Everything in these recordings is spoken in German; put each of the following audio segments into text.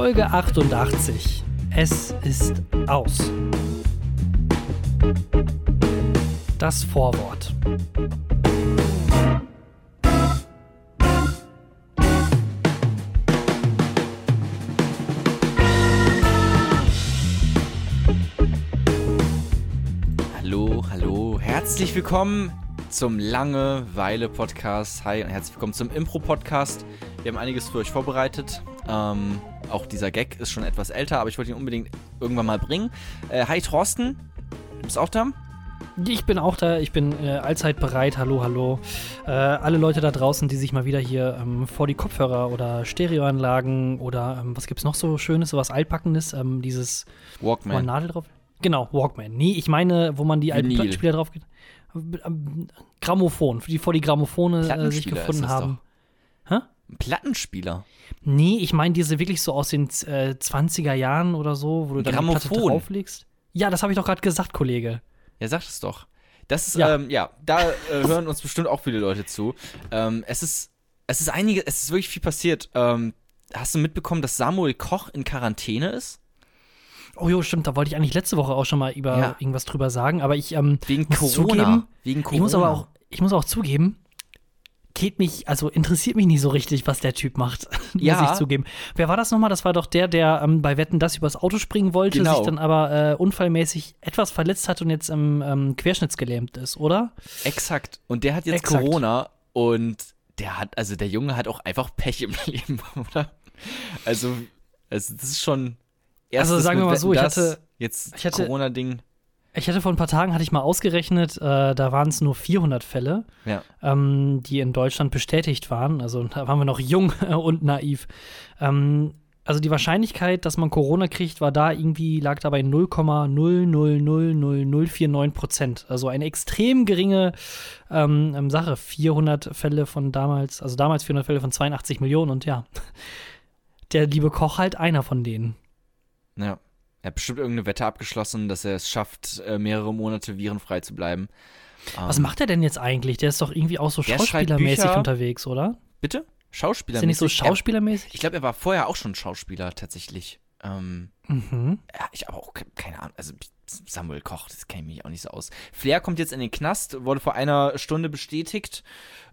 Folge 88. Es ist aus. Das Vorwort. Hallo, hallo, herzlich willkommen zum Langeweile-Podcast. Hi und herzlich willkommen zum Impro-Podcast. Wir haben einiges für euch vorbereitet. Ähm, auch dieser Gag ist schon etwas älter, aber ich wollte ihn unbedingt irgendwann mal bringen. Äh, hi Thorsten, du bist auch da? Ich bin auch da, ich bin äh, allzeit bereit. Hallo, hallo. Äh, alle Leute da draußen, die sich mal wieder hier ähm, vor die Kopfhörer oder Stereoanlagen oder ähm, was gibt's noch so Schönes, sowas Altpackendes, ähm, dieses wo man Walkman. Nadel drauf. Genau, Walkman. Nee, ich meine, wo man die alten. Plattenspieler drauf geht. Ähm, Grammophon, die vor die Grammophone äh, sich gefunden haben. Hä? Ein Plattenspieler. Nee, ich meine diese wirklich so aus den äh, 20er Jahren oder so, wo du dann die Platte drauflegst. Ja, das habe ich doch gerade gesagt, Kollege. Ja, sag es doch. Das ist, Ja. ähm, ja da äh, hören uns bestimmt auch viele Leute zu. Ähm, es ist, es ist einige, es ist wirklich viel passiert. Ähm, hast du mitbekommen, dass Samuel Koch in Quarantäne ist? Oh jo, stimmt, da wollte ich eigentlich letzte Woche auch schon mal über Ja. irgendwas drüber sagen, aber ich ähm, Wegen muss Corona. zugeben, Wegen Corona. ich muss aber auch, ich muss auch zugeben, geht mich, also interessiert mich nicht so richtig, was der Typ macht, Ja. muss ich zugeben. Wer war das nochmal? Das war doch der, der ähm, bei Wetten das übers Auto springen wollte, Genau. sich dann aber äh, unfallmäßig etwas verletzt hat und jetzt im ähm, Querschnittsgelähmt ist, oder? Exakt. Und der hat jetzt Exakt. Corona und der hat, also der Junge hat auch einfach Pech im Leben, oder? Also, also das ist schon. Also sagen wir mal so, ich hatte- jetzt ich hatte- Corona-Ding. Ich hatte vor ein paar Tagen, hatte ich mal ausgerechnet, äh, da waren es nur 400 Fälle, Ja. ähm, die in Deutschland bestätigt waren. Also da waren wir noch jung und naiv. Ähm, also die Wahrscheinlichkeit, dass man Corona kriegt, war da irgendwie, lag da bei 0,0000049 Prozent. Also eine extrem geringe ähm, ähm, Sache. 400 Fälle von damals, also damals 400 Fälle von 82 Millionen und ja, der liebe Koch halt einer von denen. Ja. Er hat bestimmt irgendeine Wette abgeschlossen, dass er es schafft, äh, mehrere Monate virenfrei zu bleiben. Was Ähm, macht er denn jetzt eigentlich? Der ist doch irgendwie auch so schauspielermäßig unterwegs, oder? Bitte? Schauspieler. Ist er nicht so schauspielermäßig? Ich glaube, er war vorher auch schon Schauspieler, tatsächlich. Ähm, Mhm. ja, ich aber auch ke- keine Ahnung. Also Samuel Koch, das kenne ich mich auch nicht so aus. Flair kommt jetzt in den Knast, wurde vor einer Stunde bestätigt,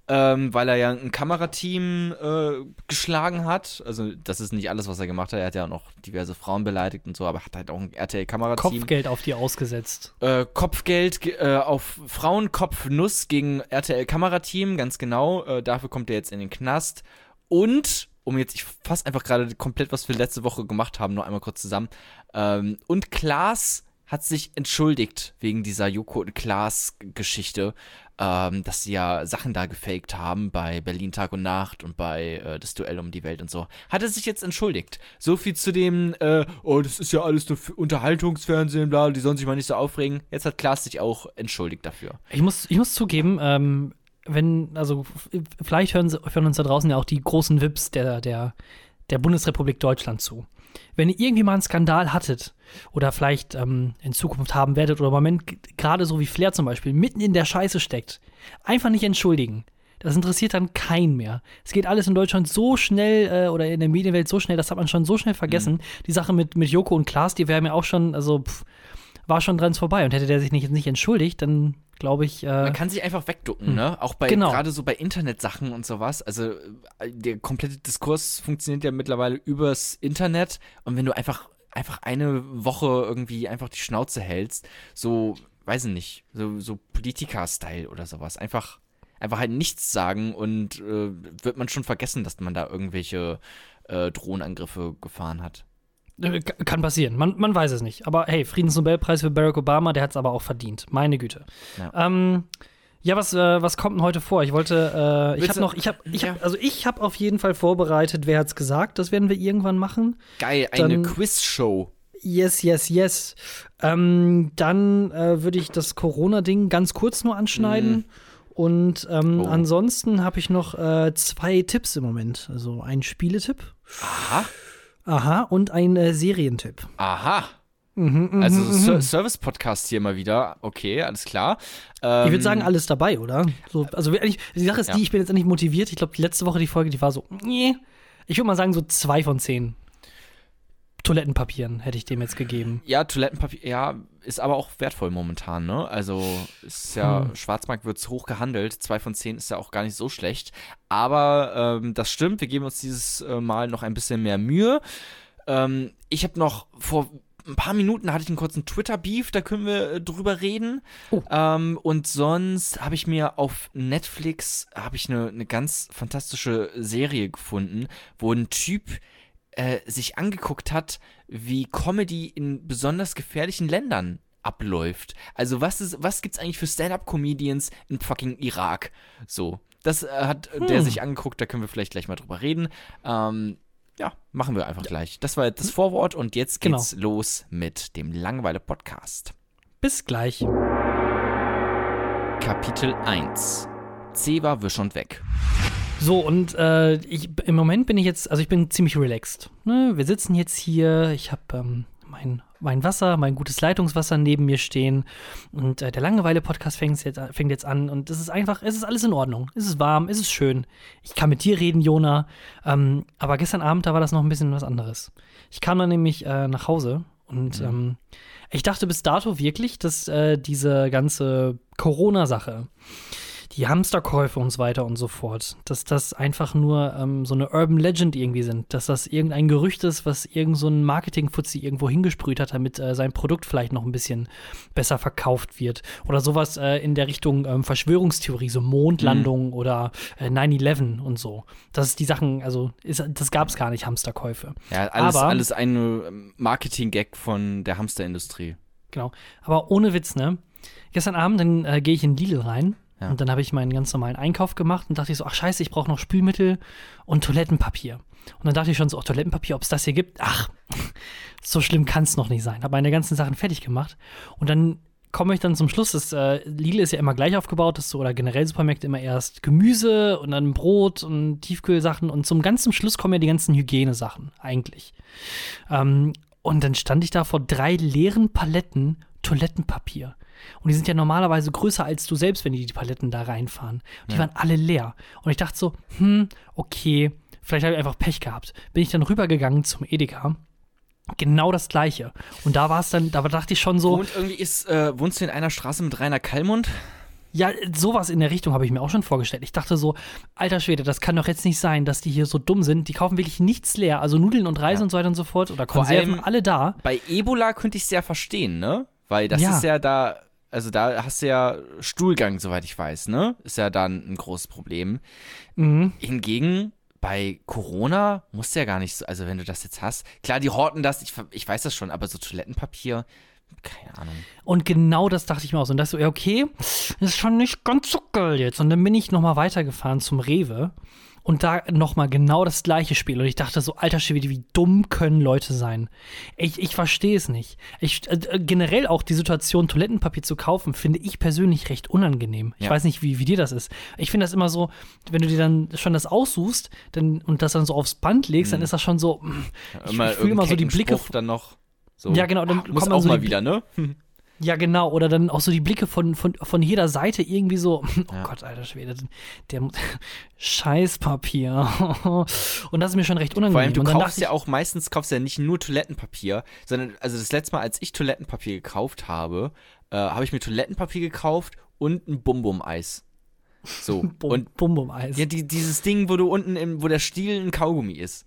ähm, weil er ja ein Kamerateam äh, geschlagen hat. Also das ist nicht alles, was er gemacht hat. Er hat ja auch noch diverse Frauen beleidigt und so, aber hat halt auch ein RTL-Kamerateam. Kopfgeld auf die ausgesetzt. Äh, Kopfgeld ge- äh, auf Frauenkopfnuss gegen RTL-Kamerateam, ganz genau. Äh, dafür kommt er jetzt in den Knast. Und, um jetzt, ich fasse einfach gerade komplett, was wir letzte Woche gemacht haben, nur einmal kurz zusammen. Ähm, und Klaas hat sich entschuldigt wegen dieser Joko und Klaas-Geschichte, ähm, dass sie ja Sachen da gefaked haben bei Berlin Tag und Nacht und bei äh, das Duell um die Welt und so. Hat er sich jetzt entschuldigt. So viel zu dem, äh, oh, das ist ja alles nur Unterhaltungsfernsehen, bla, die sollen sich mal nicht so aufregen. Jetzt hat Klaas sich auch entschuldigt dafür. Ich muss, ich muss zugeben, ähm, wenn, also vielleicht hören, hören uns da draußen ja auch die großen Vips der, der, der Bundesrepublik Deutschland zu. Wenn ihr irgendwie mal einen Skandal hattet oder vielleicht ähm, in Zukunft haben werdet oder im Moment gerade so wie Flair zum Beispiel mitten in der Scheiße steckt, einfach nicht entschuldigen. Das interessiert dann keinen mehr. Es geht alles in Deutschland so schnell äh, oder in der Medienwelt so schnell, das hat man schon so schnell vergessen. Die Sache mit, mit Joko und Klaas, die wäre mir auch schon, also pff, war schon dran vorbei. Und hätte der sich nicht, nicht entschuldigt, dann glaube ich, äh, Man kann sich einfach wegducken, ne? Auch bei Genau. gerade so bei Internetsachen und sowas. Also äh, der komplette Diskurs funktioniert ja mittlerweile übers Internet und wenn du einfach einfach eine Woche irgendwie einfach die Schnauze hältst, so weiß ich nicht, so so Politiker-Style oder sowas, einfach einfach halt nichts sagen und äh, wird man schon vergessen, dass man da irgendwelche äh, Drohnenangriffe gefahren hat. Äh, Kann passieren, man, man weiß es nicht. Aber hey, Friedensnobelpreis für Barack Obama, der hat es aber auch verdient. Meine Güte. Ja. Ähm, ja, was, äh, was kommt denn heute vor? Ich wollte, äh, ich habe noch, ich habe, ich Ja. hab, also ich habe auf jeden Fall vorbereitet, wer hat's gesagt, das werden wir irgendwann machen. Geil, eine Dann- Quizshow. Yes, yes, yes. Ähm, dann äh, würde ich das Corona-Ding ganz kurz nur anschneiden. Und ähm, Oh. ansonsten habe ich noch äh, zwei Tipps im Moment. Also einen Spieletipp. Aha. Aha, und ein äh, Serientipp. Aha. Mhm, mhm, Also mhm. Ser Service-Podcast hier mal wieder. Okay, alles klar. Ähm, Ich würde sagen, alles dabei, oder? So, also eigentlich, die Sache ist Ja. die, ich bin jetzt endlich motiviert. Ich glaube, die letzte Woche die Folge, die war so, nee. Ich würde mal sagen, so zwei von zehn. Toilettenpapieren hätte ich dem jetzt gegeben. Ja, Toilettenpapier, ja, ist aber auch wertvoll momentan, ne? Also ist ja, Hm. Schwarzmarkt wird hoch gehandelt. Zwei von zehn ist ja auch gar nicht so schlecht. Aber ähm, das stimmt, wir geben uns dieses äh, Mal noch ein bisschen mehr Mühe. Ähm, ich habe noch vor ein paar Minuten hatte ich einen kurzen Twitter-Beef, da können wir äh, drüber reden. Oh. Ähm, und sonst habe ich mir auf Netflix habe ich eine, eine ganz fantastische Serie gefunden, wo ein Typ äh, sich angeguckt hat, wie Comedy in besonders gefährlichen Ländern abläuft. Also was ist, was gibt's eigentlich für Stand-up-Comedians in fucking Irak? So, das äh, hat äh, der Hm. sich angeguckt. Da können wir vielleicht gleich mal drüber reden. Ähm, ja, machen wir einfach gleich. Das war jetzt das Vorwort und jetzt Genau. geht's los mit dem Langweile Podcast. Bis gleich. Kapitel 1. C war wisch und weg. So, und äh, ich, im Moment bin ich jetzt, also ich bin ziemlich relaxed. Ne? Wir sitzen jetzt hier, ich habe ähm, mein, mein Wasser, mein gutes Leitungswasser neben mir stehen und äh, der Langeweile-Podcast fängt jetzt, fängt jetzt an und es ist einfach, es ist alles in Ordnung. Es ist warm, es ist schön. Ich kann mit dir reden, Jona. Ähm, aber gestern Abend, da war das noch ein bisschen was anderes. Ich kam dann nämlich äh, nach Hause und ähm, ich dachte bis dato wirklich, dass äh, diese ganze Corona-Sache, die Hamsterkäufe und so weiter und so fort, dass das einfach nur ähm, so eine Urban Legend irgendwie sind, dass das irgendein Gerücht ist, was irgend so ein Marketing-Fuzzi irgendwo hingesprüht hat, damit äh, sein Produkt vielleicht noch ein bisschen besser verkauft wird. Oder sowas äh, in der Richtung ähm, Verschwörungstheorie, so Mondlandung oder äh, 9-11 und so. Das ist die Sachen, also ist, das gab es gar nicht, Hamsterkäufe. Ja, alles, Aber- alles ein ähm, Marketing-Gag von der Hamsterindustrie. Genau. Aber ohne Witz, ne? Gestern Abend, dann äh, gehe ich in Lidl rein Ja. und dann habe ich meinen ganz normalen Einkauf gemacht und dachte ich so, ach scheiße, ich brauche noch Spülmittel und Toilettenpapier. Und dann dachte ich schon so, ach, Toilettenpapier, ob es das hier gibt? Ach, so schlimm kann es noch nicht sein. Habe meine ganzen Sachen fertig gemacht und dann komme ich dann zum Schluss, dass äh, Lidl ist ja immer gleich aufgebaut, dass so, oder generell Supermärkte immer erst Gemüse und dann Brot und Tiefkühlsachen und zum ganz zum Schluss kommen ja die ganzen Hygienesachen eigentlich. Ähm, und dann stand ich da vor drei leeren Paletten Toilettenpapier. Und die sind ja normalerweise größer als du selbst, wenn die die Paletten da reinfahren. Und die Ja. waren alle leer. Und ich dachte so, hm, okay, vielleicht habe ich einfach Pech gehabt. Bin ich dann rübergegangen zum Edeka. Genau das gleiche. Und da war es dann, da dachte ich schon so, Und irgendwie ist, äh, wohnst du in einer Straße mit Rainer Kallmund? ja, sowas in der Richtung habe ich mir auch schon vorgestellt. Ich dachte so, alter Schwede, das kann doch jetzt nicht sein, dass die hier so dumm sind. Die kaufen wirklich nichts leer. Also Nudeln und Reis Ja. und so weiter und so fort. Oder Konserven, allem- alle da. Bei Ebola könnte ich es ja verstehen, ne? Weil das Ja. ist ja da, also da hast du ja Stuhlgang, soweit ich weiß, ne? Ist ja dann ein großes Problem. Mhm. Hingegen bei Corona musst du ja gar nicht so, also wenn du das jetzt hast, klar, die horten das, ich, ich weiß das schon, aber so Toilettenpapier, keine Ahnung. Und genau das dachte ich mir auch. so. Und dachte so, ja, okay, das ist schon nicht ganz so geil jetzt. Und dann bin ich nochmal weitergefahren zum Rewe und da nochmal genau das gleiche Spiel. Und ich dachte so, alter Schwede, wie dumm können Leute sein? Ich, ich verstehe es nicht. Ich, äh, generell auch die Situation, Toilettenpapier zu kaufen, finde ich persönlich recht unangenehm. Ich Ja. weiß nicht, wie, wie dir das ist. Ich finde das immer so, wenn du dir dann schon das aussuchst dann, und das dann so aufs Band legst, dann ist das schon so, ich, ich fühle immer so die Blicke. Spruch dann noch. So, Ja, genau, dann ah, muss kommen auch so mal wieder, ne? Ja, genau. Oder dann auch so die Blicke von, von, von jeder Seite irgendwie so, oh Ja. Gott, alter Schwede, der Scheißpapier. Und das ist mir schon recht unangenehm. Vor allem, du kaufst ja auch meistens, kaufst ja nicht nur Toilettenpapier, sondern, also das letzte Mal, als ich Toilettenpapier gekauft habe, äh, habe ich mir Toilettenpapier gekauft und ein Bum-Bum-Eis. So. Bum, und Bum, Bum, Eis. ja, die, dieses Ding, wo du unten, im, wo der Stiel ein Kaugummi ist.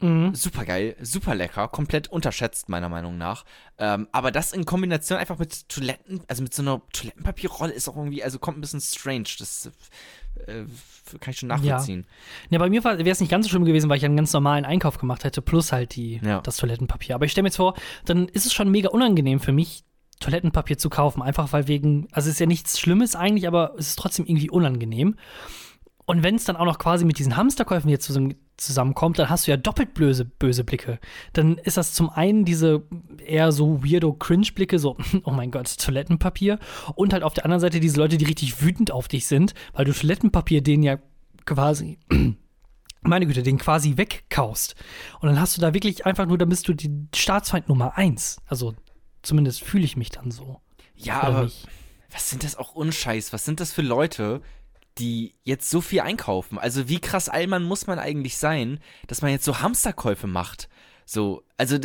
Mhm. Super geil, super lecker, komplett unterschätzt, meiner Meinung nach. Ähm, aber das in Kombination einfach mit Toiletten, also mit so einer Toilettenpapierrolle ist auch irgendwie, also kommt ein bisschen strange. Das äh, kann ich schon nachvollziehen. Ja, bei mir wäre es nicht ganz so schlimm gewesen, weil ich einen ganz normalen Einkauf gemacht hätte, plus halt die, Ja. das Toilettenpapier. Aber ich stelle mir jetzt vor, dann ist es schon mega unangenehm für mich, Toilettenpapier zu kaufen. Einfach weil wegen, also es ist ja nichts Schlimmes eigentlich, aber es ist trotzdem irgendwie unangenehm. Und wenn es dann auch noch quasi mit diesen Hamsterkäufen hier zusammen, zusammenkommt, dann hast du ja doppelt böse, böse Blicke. Dann ist das zum einen diese eher so weirdo Cringe-Blicke, so, oh mein Gott, Toilettenpapier. Und halt auf der anderen Seite diese Leute, die richtig wütend auf dich sind, weil du Toilettenpapier denen ja quasi meine Güte, den quasi wegkaust. Und dann hast du da wirklich einfach nur, dann bist du die Staatsfeind Nummer eins. Also zumindest fühle ich mich dann so. Ja, Oder aber nicht? was sind das auch unscheiß? Was sind das für Leute, die jetzt so viel einkaufen? Also wie krass allmann muss man eigentlich sein, dass man jetzt so Hamsterkäufe macht? So, also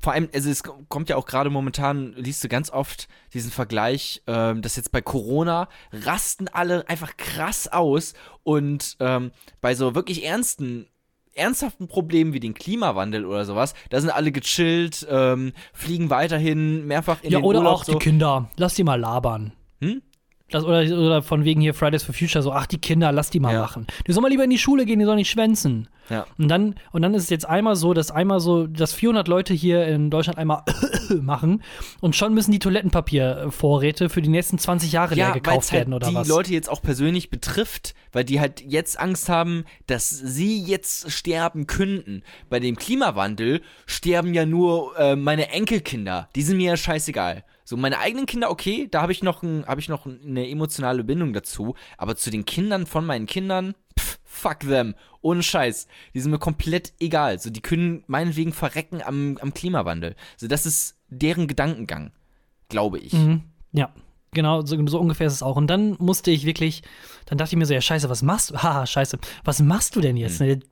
vor allem, also es kommt ja auch gerade momentan, liest du ganz oft diesen Vergleich, ähm, dass jetzt bei Corona rasten alle einfach krass aus und ähm, bei so wirklich ernsten ernsthaften Problemen wie den Klimawandel oder sowas, da sind alle gechillt, ähm, fliegen weiterhin mehrfach in ja, den oder Urlaub. auch die Kinder. Lass die mal labern. Hm? Das, oder, oder von wegen hier Fridays for Future, so, ach, die Kinder, lass die mal Ja. machen. Die sollen mal lieber in die Schule gehen, die sollen nicht schwänzen. Ja. Und dann, und dann ist es jetzt einmal so, dass einmal so, dass 400 Leute hier in Deutschland einmal machen und schon müssen die Toilettenpapiervorräte für die nächsten 20 Jahre leer Ja, weil gekauft halt werden oder die was. Leute jetzt auch persönlich betrifft, weil die halt jetzt Angst haben, dass sie jetzt sterben könnten. Bei dem Klimawandel sterben ja nur äh, meine Enkelkinder. Die sind mir ja scheißegal. So meine eigenen Kinder, okay, da habe ich noch ein, habe ich noch eine emotionale Bindung dazu, aber zu den Kindern von meinen Kindern, pff, fuck them, ohne Scheiß, die sind mir komplett egal. So die können meinetwegen verrecken am, am Klimawandel. So das ist deren Gedankengang, glaube ich. Mhm. Ja, genau, so, so ungefähr ist es auch. Und dann musste ich wirklich, dann dachte ich mir so, ja, scheiße, was machst du? Haha, scheiße, was machst du denn jetzt? Hm.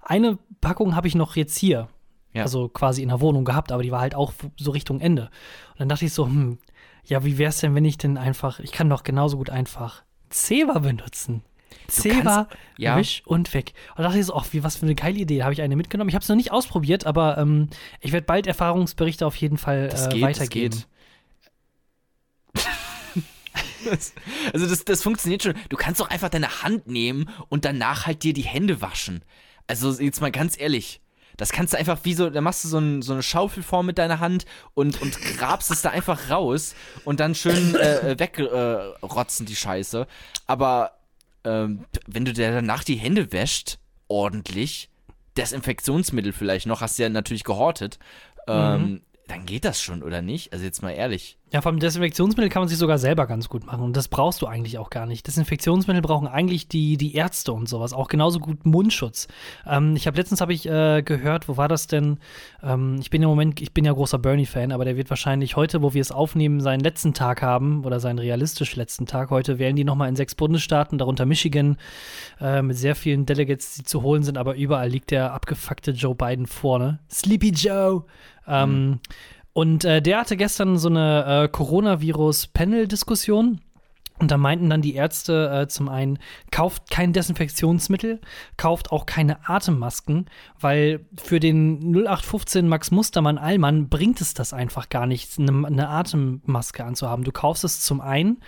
Eine Packung habe ich noch jetzt hier, Ja. also quasi in der Wohnung gehabt, aber die war halt auch so Richtung Ende. Und dann dachte ich so, hm, ja, wie wär's denn, wenn ich denn einfach, ich kann doch genauso gut einfach Zewa benutzen. Zewa, ja. wisch und weg. Und da dachte ich so, ach, wie, was für eine geile Idee. Da habe ich eine mitgenommen. Ich habe es noch nicht ausprobiert, aber ähm, ich werde bald Erfahrungsberichte auf jeden Fall Das äh, geht, weitergeben. das geht. Das- also das, das funktioniert schon. Du kannst doch einfach deine Hand nehmen und danach halt dir die Hände waschen. Also jetzt mal ganz ehrlich. Das kannst du einfach wie so, da machst du so, ein, so eine Schaufelform mit deiner Hand und, und grabst es da einfach raus und dann schön äh, äh, wegrotzen die Scheiße. Aber ähm, wenn du dir danach die Hände wäscht, ordentlich, Desinfektionsmittel vielleicht noch, hast du ja natürlich gehortet, ähm, dann geht das schon, oder nicht? Also jetzt mal ehrlich. Ja, vom Desinfektionsmittel kann man sich sogar selber ganz gut machen. Und das brauchst du eigentlich auch gar nicht. Desinfektionsmittel brauchen eigentlich die, die Ärzte und sowas. Auch genauso gut Mundschutz. Ähm, ich habe letztens habe ich äh, gehört, wo war das denn? Ähm, ich bin im Moment, ich bin ja großer Bernie-Fan, aber der wird wahrscheinlich heute, wo wir es aufnehmen, seinen letzten Tag haben oder seinen realistisch letzten Tag. Heute wählen die nochmal in sechs Bundesstaaten, darunter Michigan, äh, mit sehr vielen Delegates, die zu holen sind, aber überall liegt der abgefuckte Joe Biden vorne. Sleepy Joe. Ähm, und äh, der hatte gestern so eine äh, Coronavirus-Panel-Diskussion. Und da meinten dann die Ärzte äh, zum einen, kauft kein Desinfektionsmittel, kauft auch keine Atemmasken, weil für den 0815 Max Mustermann Allmann bringt es das einfach gar nichts, eine, eine Atemmaske anzuhaben. Du kaufst es zum einen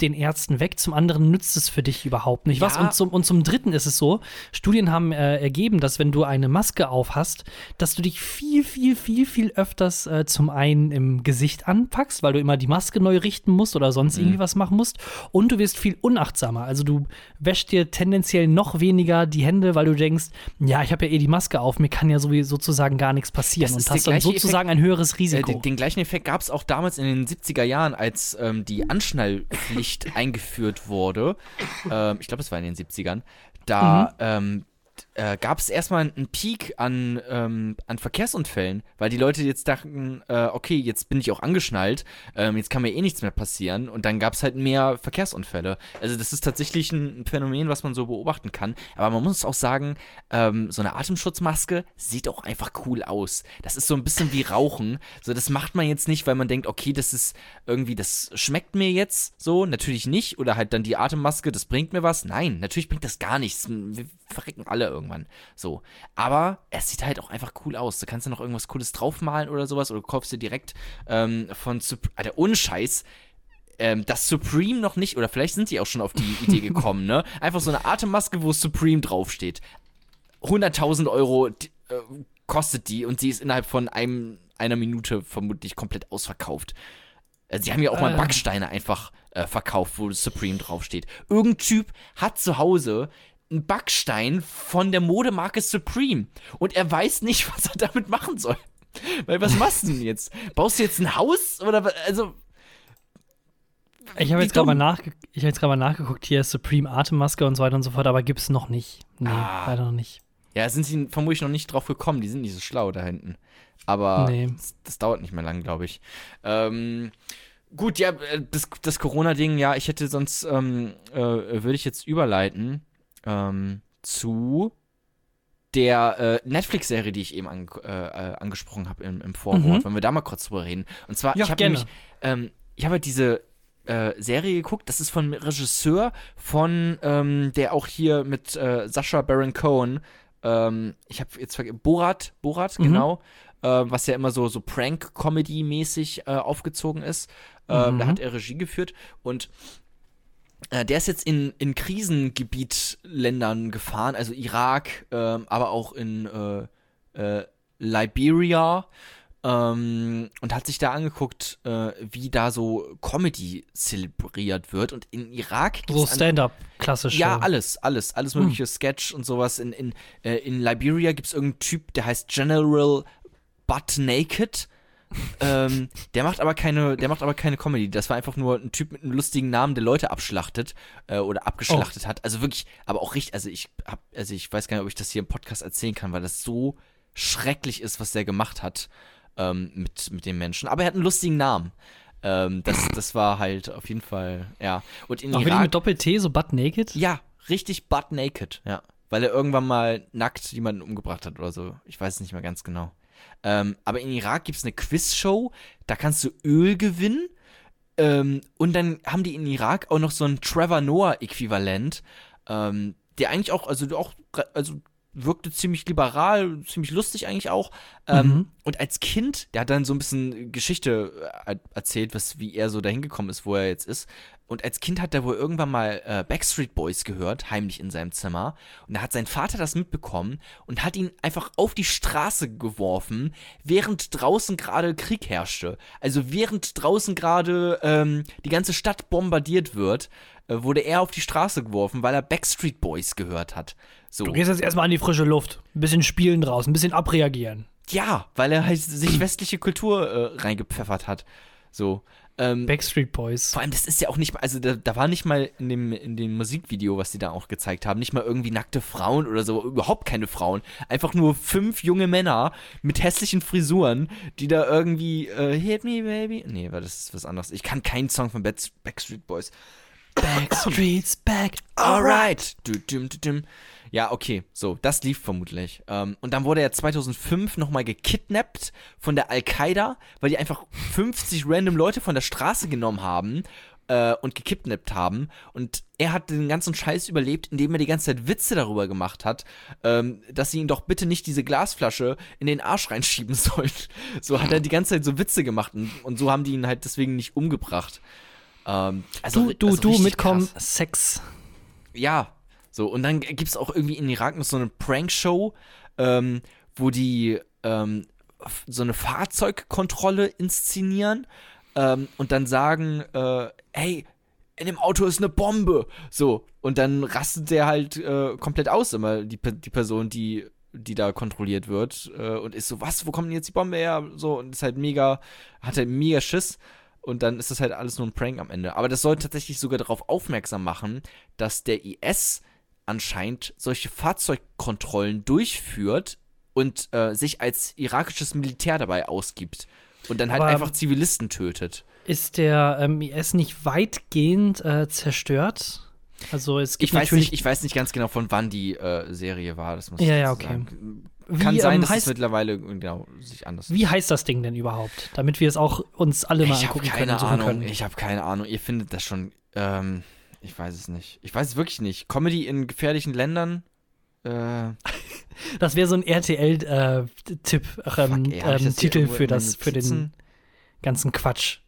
den Ärzten weg, zum anderen nützt es für dich überhaupt nicht. Was? Ja. Und, zum, und zum dritten ist es so, Studien haben äh, ergeben, dass wenn du eine Maske auf hast, dass du dich viel, viel, viel, viel öfters äh, zum einen im Gesicht anpackst, weil du immer die Maske neu richten musst oder sonst irgendwie was machen musst. Und du wirst viel unachtsamer. Also du wäschst dir tendenziell noch weniger die Hände, weil du denkst, ja, ich habe ja eh die Maske auf, mir kann ja sowieso sozusagen gar nichts passieren. Das Und hast dann sozusagen ein höheres Äh, Risiko. den, den gleichen Effekt gab es auch damals in den 70er Jahren, als ähm, die Anschnallpflicht eingeführt wurde. Ähm, ich glaube, es war in den 70ern. Da ähm, äh, gab es erstmal einen Peak an, ähm, an Verkehrsunfällen, weil die Leute jetzt dachten, äh, okay, jetzt bin ich auch angeschnallt, ähm, jetzt kann mir eh nichts mehr passieren und dann gab es halt mehr Verkehrsunfälle. Also das ist tatsächlich ein Phänomen, was man so beobachten kann. Aber man muss auch sagen, ähm, so eine Atemschutzmaske sieht auch einfach cool aus. Das ist so ein bisschen wie Rauchen. So, das macht man jetzt nicht, weil man denkt, okay, das ist irgendwie, das schmeckt mir jetzt so. Natürlich nicht. Oder halt dann die Atemmaske, das bringt mir was. Nein, natürlich bringt das gar nichts. Wir verrecken alle irgendwann. So. Aber es sieht halt auch einfach cool aus. Du kannst ja noch irgendwas Cooles draufmalen oder sowas. Oder du kaufst dir direkt ähm, von Sup Alter, ohne Scheiß ähm, dass Supreme noch nicht, oder vielleicht sind sie auch schon auf die Idee gekommen, ne? Einfach so eine Atemmaske, wo Supreme draufsteht. 100.000 Euro die, äh, kostet die und sie ist innerhalb von einem, einer Minute vermutlich komplett ausverkauft. Äh, Sie haben ja auch mal Äh. Backsteine einfach äh, verkauft, wo Supreme draufsteht. Irgendein Typ hat zu Hause einen Backstein von der Modemarke Supreme und er weiß nicht, was er damit machen soll. Weil was machst du denn jetzt? Baust du jetzt ein Haus oder also Ich habe jetzt gerade mal, nachge ich hab jetzt mal nachgeguckt, hier ist Supreme Atemmaske und so weiter und so fort, aber gibt es noch nicht. Nee, Ah. leider noch nicht. Ja, sind sie vermutlich noch nicht drauf gekommen. Die sind nicht so schlau da hinten. Aber Nee. das, das dauert nicht mehr lang, glaube ich. Ähm, gut, ja, äh, das, das Corona-Ding, ja, ich hätte sonst, ähm, äh, würde ich jetzt überleiten ähm, zu der äh, Netflix-Serie, die ich eben an, äh, äh, angesprochen habe im, im Vorwort. Mhm. Wollen wir da mal kurz drüber reden? Und zwar, Ja, ich habe nämlich, ähm, ich habe halt diese äh, Serie geguckt. Das ist von einem Regisseur von, ähm, der auch hier mit äh, Sascha Baron Cohen, ähm, ich habe jetzt vergessen, Borat, Borat, Mhm. genau, äh, was ja immer so, so Prank-Comedy-mäßig äh, aufgezogen ist. Ähm, Da Mhm. hat er Regie geführt und der ist jetzt in, in Krisengebietländern gefahren, also Irak, ähm, aber auch in äh, äh, Liberia ähm, und hat sich da angeguckt, äh, wie da so Comedy zelebriert wird. Und in Irak So gibt's an- Stand-up, klassisch. ja, so. alles, alles, alles mögliche Sketch und sowas. In, in, äh, in Liberia gibt es irgendeinen Typ, der heißt General Butt Naked. Ähm, der macht aber keine, der macht aber keine Comedy. Das war einfach nur ein Typ mit einem lustigen Namen, der Leute abschlachtet äh, oder abgeschlachtet hat. Also wirklich, aber auch richtig. Also ich hab, also ich weiß gar nicht, ob ich das hier im Podcast erzählen kann, weil das so schrecklich ist, was der gemacht hat ähm, mit mit den Menschen. Aber er hat einen lustigen Namen. Ähm, das, das war halt auf jeden Fall, ja. Und in Auch Irak, mit Doppel-T, so butt naked? ja, richtig butt naked, ja. Weil er irgendwann mal nackt jemanden umgebracht hat oder so. Ich weiß es nicht mehr ganz genau. Ähm, aber in Irak gibt es eine Quizshow, da kannst du Öl gewinnen. Ähm, und dann haben die in Irak auch noch so ein Trevor Noah-Äquivalent, ähm, der eigentlich auch, also auch, also wirkte ziemlich liberal, ziemlich lustig eigentlich auch. Ähm, Mhm. Und als Kind, der hat dann so ein bisschen Geschichte äh, erzählt, was, wie er so dahin gekommen ist, wo er jetzt ist. Und als Kind hat er wohl irgendwann mal äh, Backstreet Boys gehört, heimlich in seinem Zimmer. Und da hat sein Vater das mitbekommen und hat ihn einfach auf die Straße geworfen, während draußen gerade Krieg herrschte. Also während draußen gerade ähm, die ganze Stadt bombardiert wird, äh, wurde er auf die Straße geworfen, weil er Backstreet Boys gehört hat. So. Du gehst jetzt erstmal an die frische Luft. Ein bisschen spielen draußen, ein bisschen abreagieren. Ja, weil er halt sich westliche Kultur äh, reingepfeffert hat. So. Ähm, Backstreet Boys. vor allem, das ist ja auch nicht mal, also da, da war nicht mal in dem, in dem Musikvideo, was die da auch gezeigt haben, nicht mal irgendwie nackte Frauen oder so, überhaupt keine Frauen. Einfach nur fünf junge Männer mit hässlichen Frisuren, die da irgendwie, äh, Hit me, baby. Nee, weil das ist was anderes. Ich kann keinen Song von Back- Backstreet Boys. Backstreet's back. Alright. Du, dum, du, dum. Ja, okay, so, das lief vermutlich. Ähm, und dann wurde er 2005 nochmal gekidnappt von der Al-Qaida, weil die einfach 50 random Leute von der Straße genommen haben äh, und gekidnappt haben. Und er hat den ganzen Scheiß überlebt, indem er die ganze Zeit Witze darüber gemacht hat, ähm, dass sie ihn doch bitte nicht diese Glasflasche in den Arsch reinschieben sollen. So hat er die ganze Zeit so Witze gemacht und, und so haben die ihn halt deswegen nicht umgebracht. Ähm, also, Du, du, also du, mitkommen. Sex. Ja, so. Und dann gibt es auch irgendwie in Irak noch so eine Prankshow, ähm, wo die ähm, so eine Fahrzeugkontrolle inszenieren ähm, und dann sagen, äh, hey, in dem Auto ist eine Bombe. So. Und dann rastet der halt äh, komplett aus, immer die, die Person, die die da kontrolliert wird äh, und ist so, was, wo kommt denn jetzt die Bombe her? So, und ist halt mega, hat halt mega Schiss. Und dann ist das halt alles nur ein Prank am Ende. Aber das soll tatsächlich sogar darauf aufmerksam machen, dass der IS anscheinend solche Fahrzeugkontrollen durchführt und äh, sich als irakisches Militär dabei ausgibt. Und dann halt Aber- einfach Zivilisten tötet. Ist der ähm, IS nicht weitgehend äh, zerstört? Also es gibt Ich weiß, natürlich nicht, ich weiß nicht ganz genau, von wann die äh, Serie war. Das muss Ja, ich ja, okay. sagen. Wie, Kann sein, ähm, dass es heißt- mittlerweile genau sich anders Wie heißt das Ding denn überhaupt? Damit wir es auch uns alle mal Ich habe angucken können keine suchen Ahnung. können. Ich habe keine Ahnung. Ihr findet das schon. Ähm, ich weiß es nicht. Ich weiß es wirklich nicht. Comedy in gefährlichen Ländern. Äh, Das wäre so ein RTL-Tipp, fuck, ähm, ähm, Titel für das, für den ganzen Quatsch.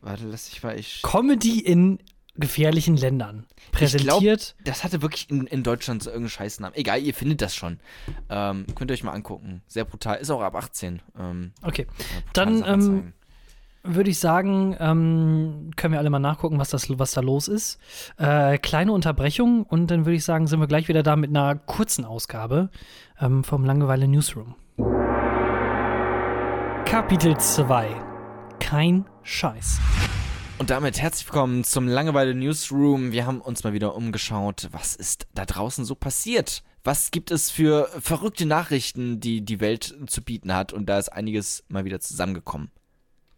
Warte, lass ich mal. Ich, Comedy in gefährlichen Ländern. Präsentiert. das hatte wirklich in, in Deutschland so irgendeinen Scheißnamen. Egal, ihr findet das schon. Ähm, könnt ihr euch mal angucken. Sehr brutal. Ist auch ab 18. Ähm, okay. Dann, ähm. Würde ich sagen, ähm, können wir alle mal nachgucken, was, das, was da los ist. Äh, kleine Unterbrechung und dann würde ich sagen, sind wir gleich wieder da mit einer kurzen Ausgabe ähm, vom Langeweile Newsroom. Kapitel 2. Kein Scheiß. Und damit herzlich willkommen zum Langeweile Newsroom. Wir haben uns mal wieder umgeschaut, was ist da draußen so passiert. Was gibt es für verrückte Nachrichten, die die Welt zu bieten hat? Und da ist einiges mal wieder zusammengekommen.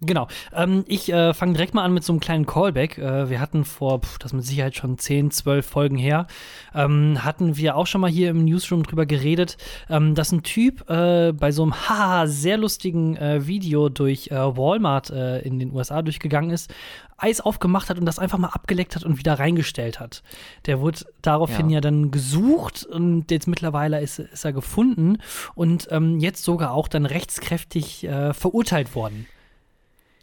Genau. Ähm, ich äh, fange direkt mal an mit so einem kleinen Callback. Äh, wir hatten vor, pf, das ist mit Sicherheit schon 10, 12 Folgen her, ähm, hatten wir auch schon mal hier im Newsroom drüber geredet, ähm, dass ein Typ äh, bei so einem haha sehr lustigen äh, Video durch äh, Walmart äh, in den USA durchgegangen ist, Eis aufgemacht hat und das einfach mal abgeleckt hat und wieder reingestellt hat. Der wurde daraufhin ja, Ja. dann gesucht und jetzt mittlerweile ist, ist er gefunden und ähm, jetzt sogar auch dann rechtskräftig verurteilt worden.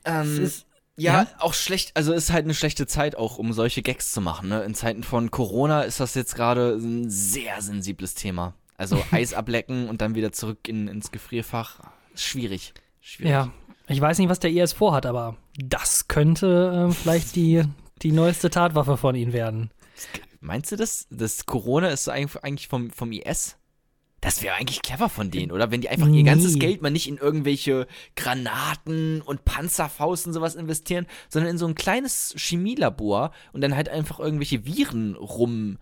Ähm, ist- ja, ja? auch schlecht, also ist halt eine schlechte Zeit auch, um solche Gags zu machen. Ne? In Zeiten von Corona ist das jetzt gerade ein sehr sensibles Thema. Also Eis ablecken und dann wieder zurück in, ins Gefrierfach. Schwierig. Schwierig. Ja, ich weiß nicht, was der IS vorhat, aber das könnte äh, vielleicht die, die neueste Tatwaffe von ihnen werden. Meinst du das? Das Corona ist eigentlich vom, vom IS? Das wäre eigentlich clever von denen, oder? Wenn die einfach ihr ganzes Nee. Geld mal nicht in irgendwelche Granaten und Panzerfaust und sowas investieren, sondern in so ein kleines Chemielabor und dann halt einfach irgendwelche Viren rum.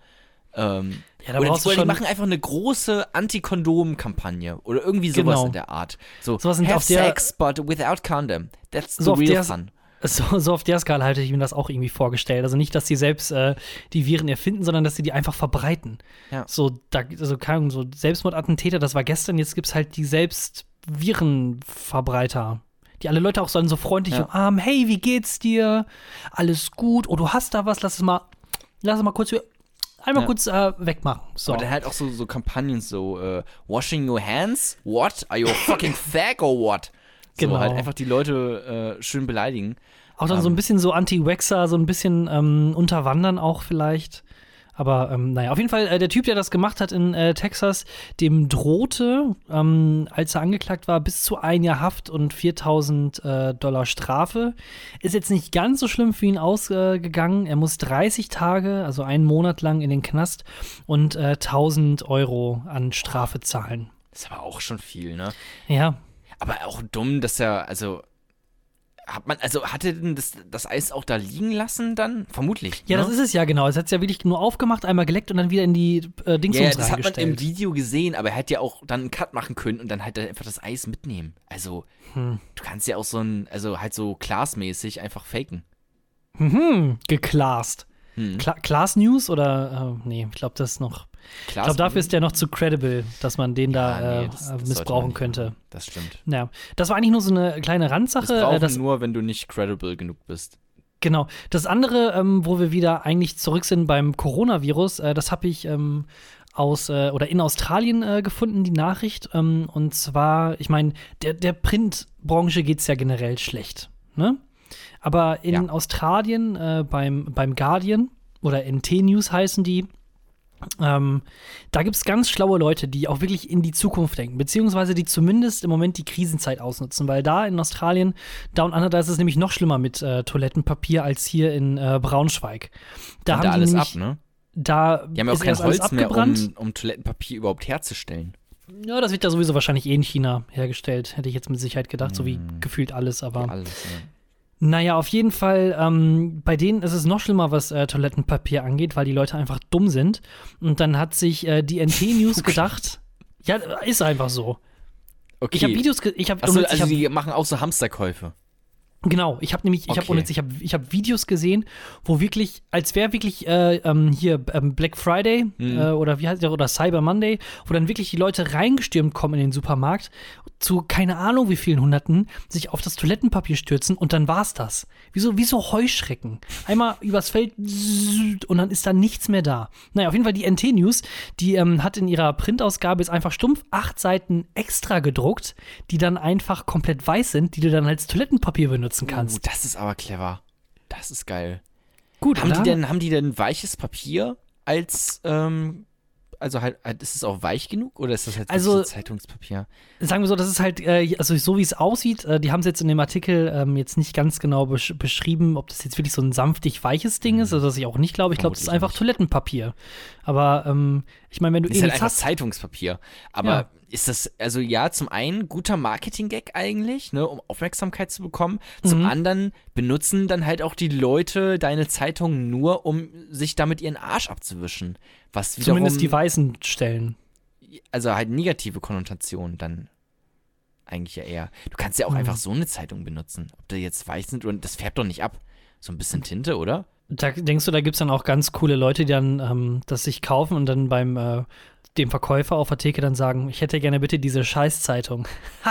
Ähm, Ja, da oder die, oder die machen einfach eine große Anti-Kondom-Kampagne oder irgendwie sowas Genau. in der Art. So, Sowas in- have auf der- sex, but without condom. That's the So real der- fun. So, so auf der Skala hatte ich mir das auch irgendwie vorgestellt. Also nicht, dass sie selbst äh, die Viren erfinden, sondern dass sie die einfach verbreiten. Ja. So, da, also so Selbstmordattentäter, das war gestern, jetzt gibt es halt die Selbstvirenverbreiter. Die alle Leute auch so, so freundlich Ja. umarmen, hey, wie geht's dir? Alles gut? Oh, du hast da was, lass es mal, lass es mal kurz, einmal Ja. kurz äh, wegmachen. So. Aber dann halt auch so, so Kampagnen, so, äh, washing your hands? What? Are you a fucking fag or what? So, Genau. halt einfach die Leute äh, schön beleidigen. Auch dann so ein Ähm. bisschen so Anti-Waxer, so ein bisschen ähm, unterwandern auch vielleicht. Aber ähm, naja, auf jeden Fall, äh, der Typ, der das gemacht hat in äh, Texas, dem drohte, ähm, als er angeklagt war, bis zu ein Jahr Haft und 4000 äh, Dollar Strafe. Ist jetzt nicht ganz so schlimm für ihn ausgegangen. er muss 30 Tage, also einen Monat lang in den Knast und äh, 1000 Euro an Strafe zahlen. ist aber auch schon viel, ne? Ja, Aber auch dumm, dass er, also. Hat man, also hat er denn das, das Eis auch da liegen lassen dann? Vermutlich. ja, ne? das ist es ja genau. Es hat es ja wirklich nur aufgemacht, einmal geleckt und dann wieder in die äh, Dingsums Ja, das hat man im Video gesehen, aber er hätte ja auch dann einen Cut machen können und dann halt einfach das Eis mitnehmen. Also, Hm. du kannst ja auch so ein, also halt so classmäßig einfach faken. Mhm, geklast. Hm. Kla Class News oder äh, nee, ich glaube, das ist noch. Ich Class glaube, dafür ist der noch zu credible, dass man den da Ja, nee, äh, das- das äh, missbrauchen nicht könnte. Das stimmt. Ja, das war eigentlich nur so eine kleine Das Randsache. brauchen Äh, das, nur, wenn du nicht credible genug bist. genau. Das andere, ähm, wo wir wieder eigentlich zurück sind beim Coronavirus, äh, das habe ich ähm, aus äh, oder in Australien äh, gefunden, die Nachricht. Ähm, und zwar, ich meine, der, der Printbranche geht es ja generell schlecht. Ne? Aber in Ja. Australien äh, beim, beim Guardian oder NT News heißen die, ähm, da gibt es ganz schlaue Leute, die auch wirklich in die Zukunft denken, beziehungsweise die zumindest im Moment die Krisenzeit ausnutzen, weil da in Australien, Down Under, da ist es nämlich noch schlimmer mit äh, Toilettenpapier als hier in äh, Braunschweig. Da Und haben da die alles nämlich, ab, ne? da Die haben ja auch ist kein Holz mehr, abgebrannt. um, um Toilettenpapier überhaupt herzustellen. Ja, das wird ja sowieso wahrscheinlich eh in China hergestellt, hätte ich jetzt mit Sicherheit gedacht, so wie Mm. gefühlt alles, aber. Alles, ja. Naja, auf jeden Fall, ähm, bei denen ist es noch schlimmer, was äh, Toilettenpapier angeht, weil die Leute einfach dumm sind. Und dann hat sich äh, die NT News gedacht, ja, ist einfach so. Okay. Ich habe Videos, ich habe ich also hab, die machen auch so Hamsterkäufe. Genau, ich habe nämlich, ich habe Okay. ich habe ich habe Videos gesehen, wo wirklich, als wäre wirklich äh, ähm, hier ähm, Black Friday Mhm. äh, oder wie heißt der oder Cyber Monday, wo dann wirklich die Leute reingestürmt kommen in den Supermarkt zu keine Ahnung wie vielen Hunderten sich auf das Toilettenpapier stürzen und dann war's das. Wie so, wie so Heuschrecken. Einmal übers Feld und dann ist da nichts mehr da. Naja, auf jeden Fall die NT News, die ähm, hat in ihrer Printausgabe jetzt einfach stumpf acht Seiten extra gedruckt, die dann einfach komplett weiß sind, die du dann als Toilettenpapier benutzen kannst. Uh, das ist aber clever. Das ist geil. Gut, Haben oder? die denn, haben die denn weiches Papier als, ähm, also halt, halt, ist es auch weich genug oder ist das halt Also- Zeitungspapier? Sagen wir so, das ist halt, äh, also so wie es aussieht, äh, die haben es jetzt in dem Artikel ähm, jetzt nicht ganz genau besch beschrieben, ob das jetzt wirklich so ein sanftig weiches Ding ist, also das ich auch nicht glaube. Ich glaube, es ist einfach nicht. Toilettenpapier. Aber ähm, ich meine, wenn du Ist eh halt einfach hast, Zeitungspapier. Aber Ja. ist das, also ja, zum einen guter Marketing-Gag eigentlich, ne, um Aufmerksamkeit zu bekommen. Zum Mhm. anderen benutzen dann halt auch die Leute deine Zeitung nur, um sich damit ihren Arsch abzuwischen. Was wiederum, zumindest die weißen Stellen. also halt negative Konnotationen dann eigentlich ja eher. Du kannst ja auch Mhm. einfach so eine Zeitung benutzen. Ob die jetzt weiß sind und das färbt doch nicht ab. So ein bisschen Tinte, oder? Da denkst du, da gibt es dann auch ganz coole Leute, die dann ähm, das sich kaufen und dann beim äh, dem Verkäufer auf der Theke dann sagen, ich hätte gerne bitte diese Scheißzeitung.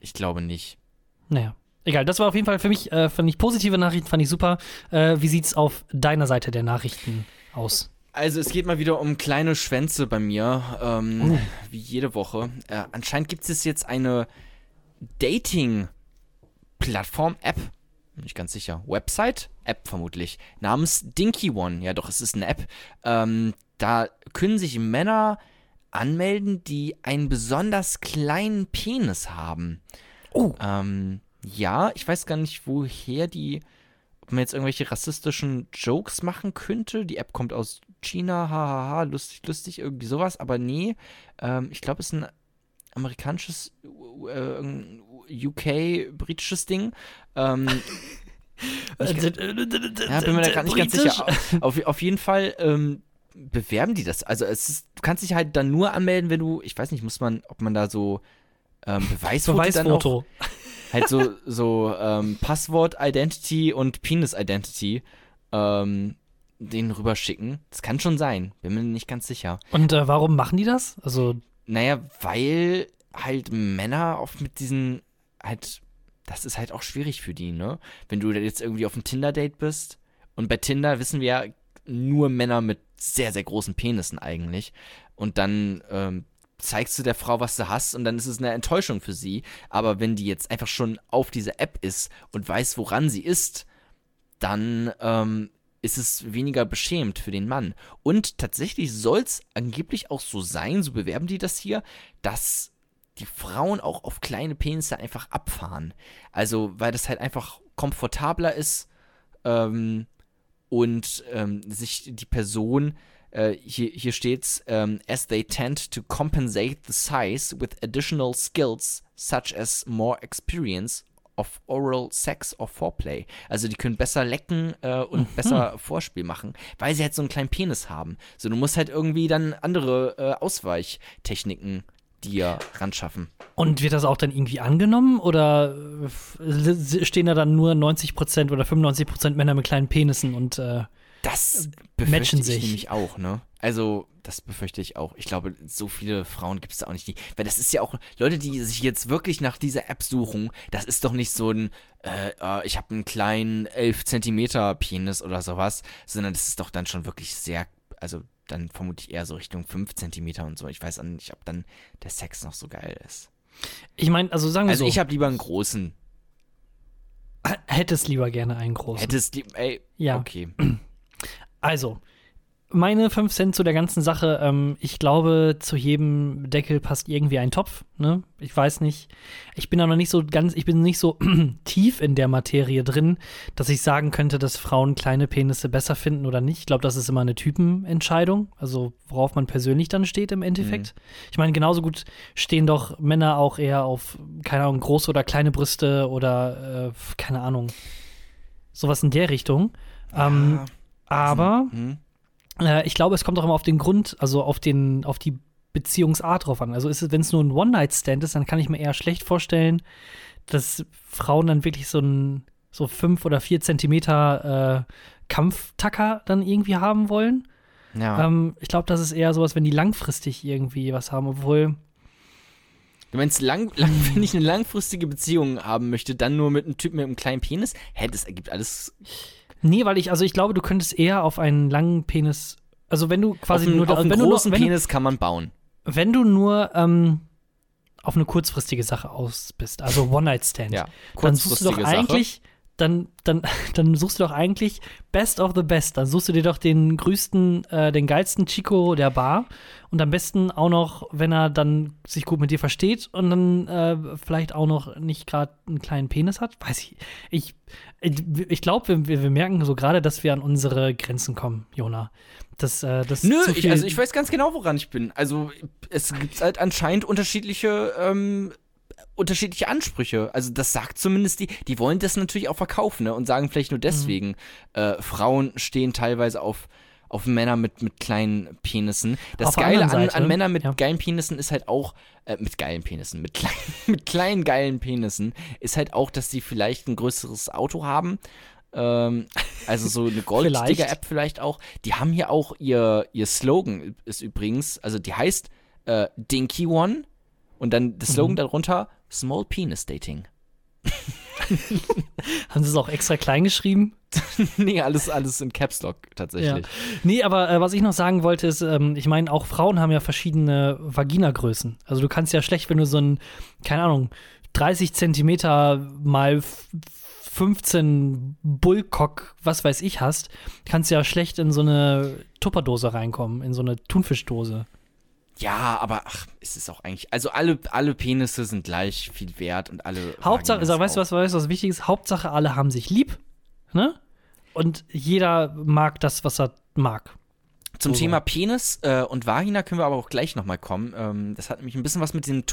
Ich glaube nicht. Naja, egal. Das war auf jeden Fall für mich, äh, fand ich positive Nachrichten, fand ich super. Äh, wie sieht's auf deiner Seite der Nachrichten aus? Also es geht mal wieder um kleine Schwänze bei mir, ähm, Oh. wie jede Woche. Äh, anscheinend gibt es jetzt eine Dating-Plattform-App, nicht ganz sicher, Website, App vermutlich, namens Dinky One. Ja doch, es ist eine App. Ähm, da können sich Männer anmelden, die einen besonders kleinen Penis haben. Oh. Ähm, ja, ich weiß gar nicht, woher die, ob man jetzt irgendwelche rassistischen Jokes machen könnte. Die App kommt aus China, hahaha, lustig, lustig, irgendwie sowas, aber nee. Ähm, ich glaube, es ist ein amerikanisches, äh, ein UK-britisches Ding. Ähm, Äh, ja, bin mir da gerade nicht ganz sicher. Auf, auf jeden Fall ähm, bewerben die das. Also es ist, du kannst dich halt dann nur anmelden, wenn du, ich weiß nicht, muss man, ob man da so ähm, Beweisfoto, dann auch Beweisfoto. halt so, so ähm, Passwort Identity und Penis Identity ähm, denen rüberschicken. Das kann schon sein. Bin mir nicht ganz sicher. Und äh, warum machen die das? Also, Naja, weil halt Männer oft mit diesen halt, das ist halt auch schwierig für die, ne? Wenn du jetzt irgendwie auf einem Tinder-Date bist und bei Tinder wissen wir ja nur Männer mit sehr, sehr großen Penissen eigentlich. Und dann ähm, zeigst du der Frau, was du hast und dann ist es eine Enttäuschung für sie. Aber wenn die jetzt einfach schon auf dieser App ist und weiß, woran sie ist, dann ähm, ist es weniger beschämt für den Mann. Und tatsächlich soll es angeblich auch so sein, so bewerben die das hier, dass die Frauen auch auf kleine Penisse einfach abfahren. Also, weil das halt einfach komfortabler ist ähm, und ähm, sich die Person, äh, hier, hier steht's, ähm, as they tend to compensate the size with additional skills such as more experience of oral sex or foreplay. Also die können besser lecken äh, und besser Vorspiel machen, weil sie halt so einen kleinen Penis haben. So, du musst halt irgendwie dann andere äh, Ausweichtechniken dir ran schaffen. und wird das auch dann irgendwie angenommen oder äh, stehen da dann nur 90% oder 95% Männer mit kleinen Penissen und äh, Das matchen befürchte ich sich. nämlich auch, ne? Also, das befürchte ich auch. Ich glaube, so viele Frauen gibt es da auch nicht. Weil das ist ja auch, Leute, die sich jetzt wirklich nach dieser App suchen, das ist doch nicht so ein, äh, äh, ich habe einen kleinen 11 Zentimeter Penis oder sowas, sondern das ist doch dann schon wirklich sehr, also dann vermute ich eher so Richtung 5 Zentimeter und so. Ich weiß auch nicht, ob dann der Sex noch so geil ist. ich meine, also sagen wir Also so, ich habe lieber einen großen. hättest lieber gerne einen großen. Hättest lieb, ey, Ja. okay. Also, meine 5 Cent zu der ganzen Sache. Ähm, ich glaube, zu jedem Deckel passt irgendwie ein Topf. Ne? Ich weiß nicht. Ich bin da noch nicht so ganz, ich bin nicht so tief in der Materie drin, dass ich sagen könnte, dass Frauen kleine Penisse besser finden oder nicht. Ich glaube, das ist immer eine Typenentscheidung. Also, worauf man persönlich dann steht im Endeffekt. Ich meine, genauso gut stehen doch Männer auch eher auf, keine Ahnung, große oder kleine Brüste oder, äh, keine Ahnung, sowas in der Richtung. Ähm, aber Hm? äh, ich glaube, es kommt auch immer auf den Grund, also auf den, auf die Beziehungsart drauf an. Also wenn es nur ein One-Night-Stand ist, dann kann ich mir eher schlecht vorstellen, dass Frauen dann wirklich so ein so fünf oder vier Zentimeter äh, Kampftacker dann irgendwie haben wollen. Ja. Ähm, ich glaube, das ist eher sowas, wenn die langfristig irgendwie was haben, obwohl Du meinst, lang, lang, wenn ich eine langfristige Beziehung haben möchte, dann nur mit einem Typen mit einem kleinen Penis? Hä, das ergibt alles. Nee, weil ich also ich glaube, du könntest eher auf einen langen Penis, also wenn du quasi auf einen, nur auf einen wenn, du nur, großen wenn, Penis kann man bauen. wenn du nur ähm, auf eine kurzfristige Sache aus bist, also One-Night-Stand, Ja, dann suchst du doch kurzfristige Sache. Dann, dann, dann suchst du doch eigentlich Best of the Best. Dann suchst du dir doch den größten, äh, den geilsten Chico der Bar und am besten auch noch, wenn er dann sich gut mit dir versteht und dann äh, vielleicht auch noch nicht gerade einen kleinen Penis hat. Weiß ich. Ich, ich, ich glaube, wir, wir merken so gerade, dass wir an unsere Grenzen kommen, Jona. Das, äh, das Nö, ich, also ich weiß ganz genau, woran ich bin. Also es gibt halt anscheinend unterschiedliche, ähm, unterschiedliche Ansprüche. Also das sagt zumindest die, die wollen das natürlich auch verkaufen ne? und sagen vielleicht Mhm. nur deswegen, äh, Frauen stehen teilweise auf, auf Männer mit, mit kleinen Penissen. Das Auf Geile an, an Männern mit ja. geilen Penissen ist halt auch, äh, mit geilen Penissen, mit, klein, mit kleinen geilen Penissen, ist halt auch, dass sie vielleicht ein größeres Auto haben. Ähm, also so eine Gold-Digger-App vielleicht auch. Die haben hier auch ihr, ihr Slogan ist übrigens, also die heißt äh, Dinky One und dann der Slogan Mhm. darunter Small Penis Dating. Haben sie es auch extra klein geschrieben? nee, alles, alles in Caps Lock tatsächlich. Nee, aber äh, was ich noch sagen wollte, ist, ähm, ich meine, auch Frauen haben ja verschiedene Vaginagrößen. Also du kannst ja schlecht, wenn du so ein, keine Ahnung, 30 Zentimeter mal f- 15 Bullcock, was weiß ich, hast, kannst ja schlecht in so eine Tupperdose reinkommen, in so eine Thunfischdose. Ja, aber ach, es ist auch eigentlich. Also alle, alle Penisse sind gleich viel wert und alle. Hauptsache, also, weißt du, was, weißt, du, was wichtig ist? Hauptsache, alle haben sich lieb, ne? Und jeder mag das, was er mag. Zum So. Thema Penis äh, und Vagina können wir aber auch gleich nochmal kommen. Ähm, das hat nämlich ein bisschen was mit dem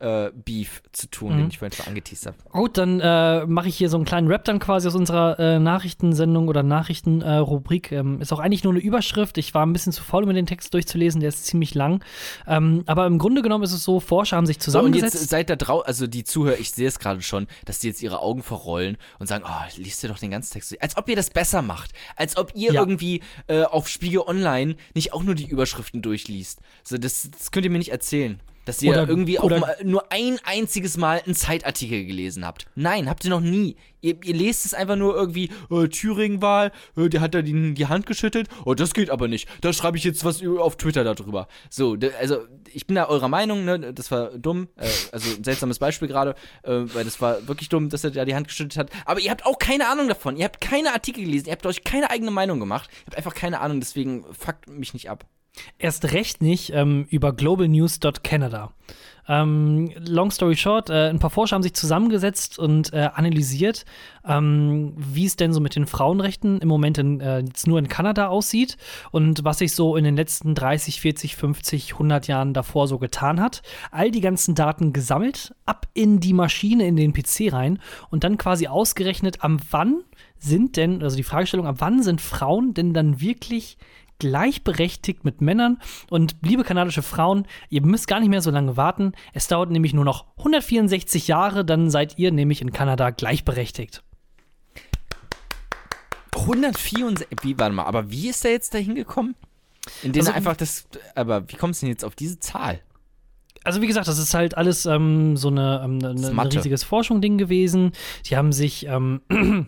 Twitter-Beef zu tun, Mhm. den ich vorhin schon angeteased habe. Gut, dann äh, mache ich hier so einen kleinen Rap dann quasi aus unserer äh, Nachrichtensendung oder Nachrichtenrubrik. ähm, ist auch eigentlich nur eine Überschrift. Ich war ein bisschen zu faul, um mir den Text durchzulesen, der ist ziemlich lang. Ähm, aber im Grunde genommen ist es so, Forscher haben sich So, und zusammengesetzt. jetzt seid da draußen, also die Zuhörer, ich sehe es gerade schon, dass die jetzt ihre Augen verrollen und sagen, oh, liest dir doch den ganzen Text durch. Als ob ihr das besser macht. Als ob ihr Ja. irgendwie äh, auf Spiegel Online nicht auch nur die Überschriften durchliest. So, das, das könnt ihr mir nicht erzählen. Dass ihr Oder- irgendwie auch mal, nur ein einziges Mal einen Zeitartikel gelesen habt. Nein, habt ihr noch nie. Ihr, ihr lest es einfach nur irgendwie, äh, Thüringen-Wahl, äh, der hat da die, die Hand geschüttelt. Oh, das geht aber nicht. Da schreibe ich jetzt was auf Twitter darüber. So, also ich bin da eurer Meinung, ne, das war dumm. Äh, also ein seltsames Beispiel gerade, äh, weil das war wirklich dumm, dass er da die Hand geschüttelt hat. Aber ihr habt auch keine Ahnung davon. Ihr habt keine Artikel gelesen, ihr habt euch keine eigene Meinung gemacht. Ihr habt einfach keine Ahnung, deswegen fuckt mich nicht ab. Erst recht nicht ähm, über globalnews.canada. Ähm, long story short, äh, ein paar Forscher haben sich zusammengesetzt und äh, analysiert, ähm, wie es denn so mit den Frauenrechten im Moment in, äh, jetzt nur in Kanada aussieht und was sich so in den letzten 30, 40, 50, 100 Jahren davor so getan hat. All die ganzen Daten gesammelt, ab in die Maschine, in den PC rein und dann quasi ausgerechnet, am wann sind denn, also die Fragestellung, ab wann sind Frauen denn dann wirklich gleichberechtigt mit Männern. Und liebe kanadische Frauen, ihr müsst gar nicht mehr so lange warten. Es dauert nämlich nur noch 164 Jahre, dann seid ihr nämlich in Kanada gleichberechtigt. 164, wie, warte mal, aber wie ist der jetzt da hingekommen? In denen Also- einfach das, aber wie kommst du denn jetzt auf diese Zahl? Also wie gesagt, das ist halt alles ähm, so eine, ähm, eine, ein Mathe. riesiges Forschung-Ding gewesen. Die haben sich ähm,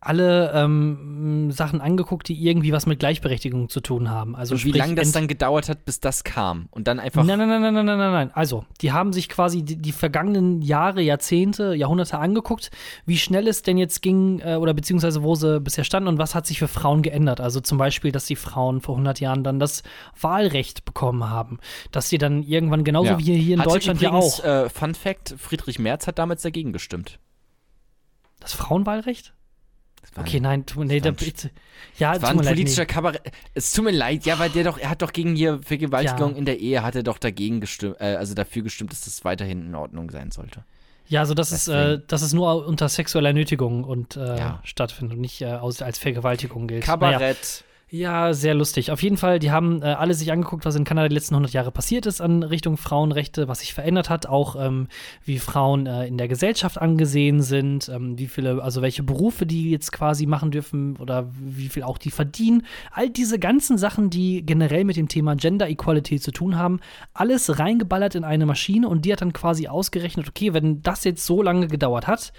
alle ähm, Sachen angeguckt, die irgendwie was mit Gleichberechtigung zu tun haben. Also Und wie lange das dann gedauert hat, bis das kam? Und dann einfach. Nein, nein, nein, nein, nein, nein, nein. Also, die haben sich quasi die, die vergangenen Jahre, Jahrzehnte, Jahrhunderte angeguckt, wie schnell es denn jetzt ging äh, oder beziehungsweise wo sie bisher standen und was hat sich für Frauen geändert. Also zum Beispiel, dass die Frauen vor 100 Jahren dann das Wahlrecht bekommen haben. Dass sie dann irgendwann, genauso Ja. wie hier in Hatte Deutschland ja übrigens, auch, Äh, Fun Fact: Friedrich Merz hat damals dagegen gestimmt. das Frauenwahlrecht? Okay, nein, tu, nee, da, war ein- bitte. Ja, Das war tut ein mir leid, politischer nee. Kabarett. Es tut mir leid, ja, weil der doch, er hat doch gegen hier Vergewaltigung Ja. in der Ehe, hat er doch dagegen gestimmt, äh, also dafür gestimmt, dass das weiterhin in Ordnung sein sollte. Ja, also das ist, äh, dass es nur unter sexueller Nötigung und äh, Ja. stattfindet und nicht äh, aus, als Vergewaltigung gilt. Naja. Ja, sehr lustig. Auf jeden Fall, die haben äh, alle sich angeguckt, was in Kanada die letzten 100 Jahre passiert ist an Richtung Frauenrechte, was sich verändert hat, auch ähm, wie Frauen äh, in der Gesellschaft angesehen sind, ähm, wie viele, also welche Berufe die jetzt quasi machen dürfen oder wie viel auch die verdienen. All diese ganzen Sachen, die generell mit dem Thema Gender Equality zu tun haben, alles reingeballert in eine Maschine und die hat dann quasi ausgerechnet, okay, wenn das jetzt so lange gedauert hat,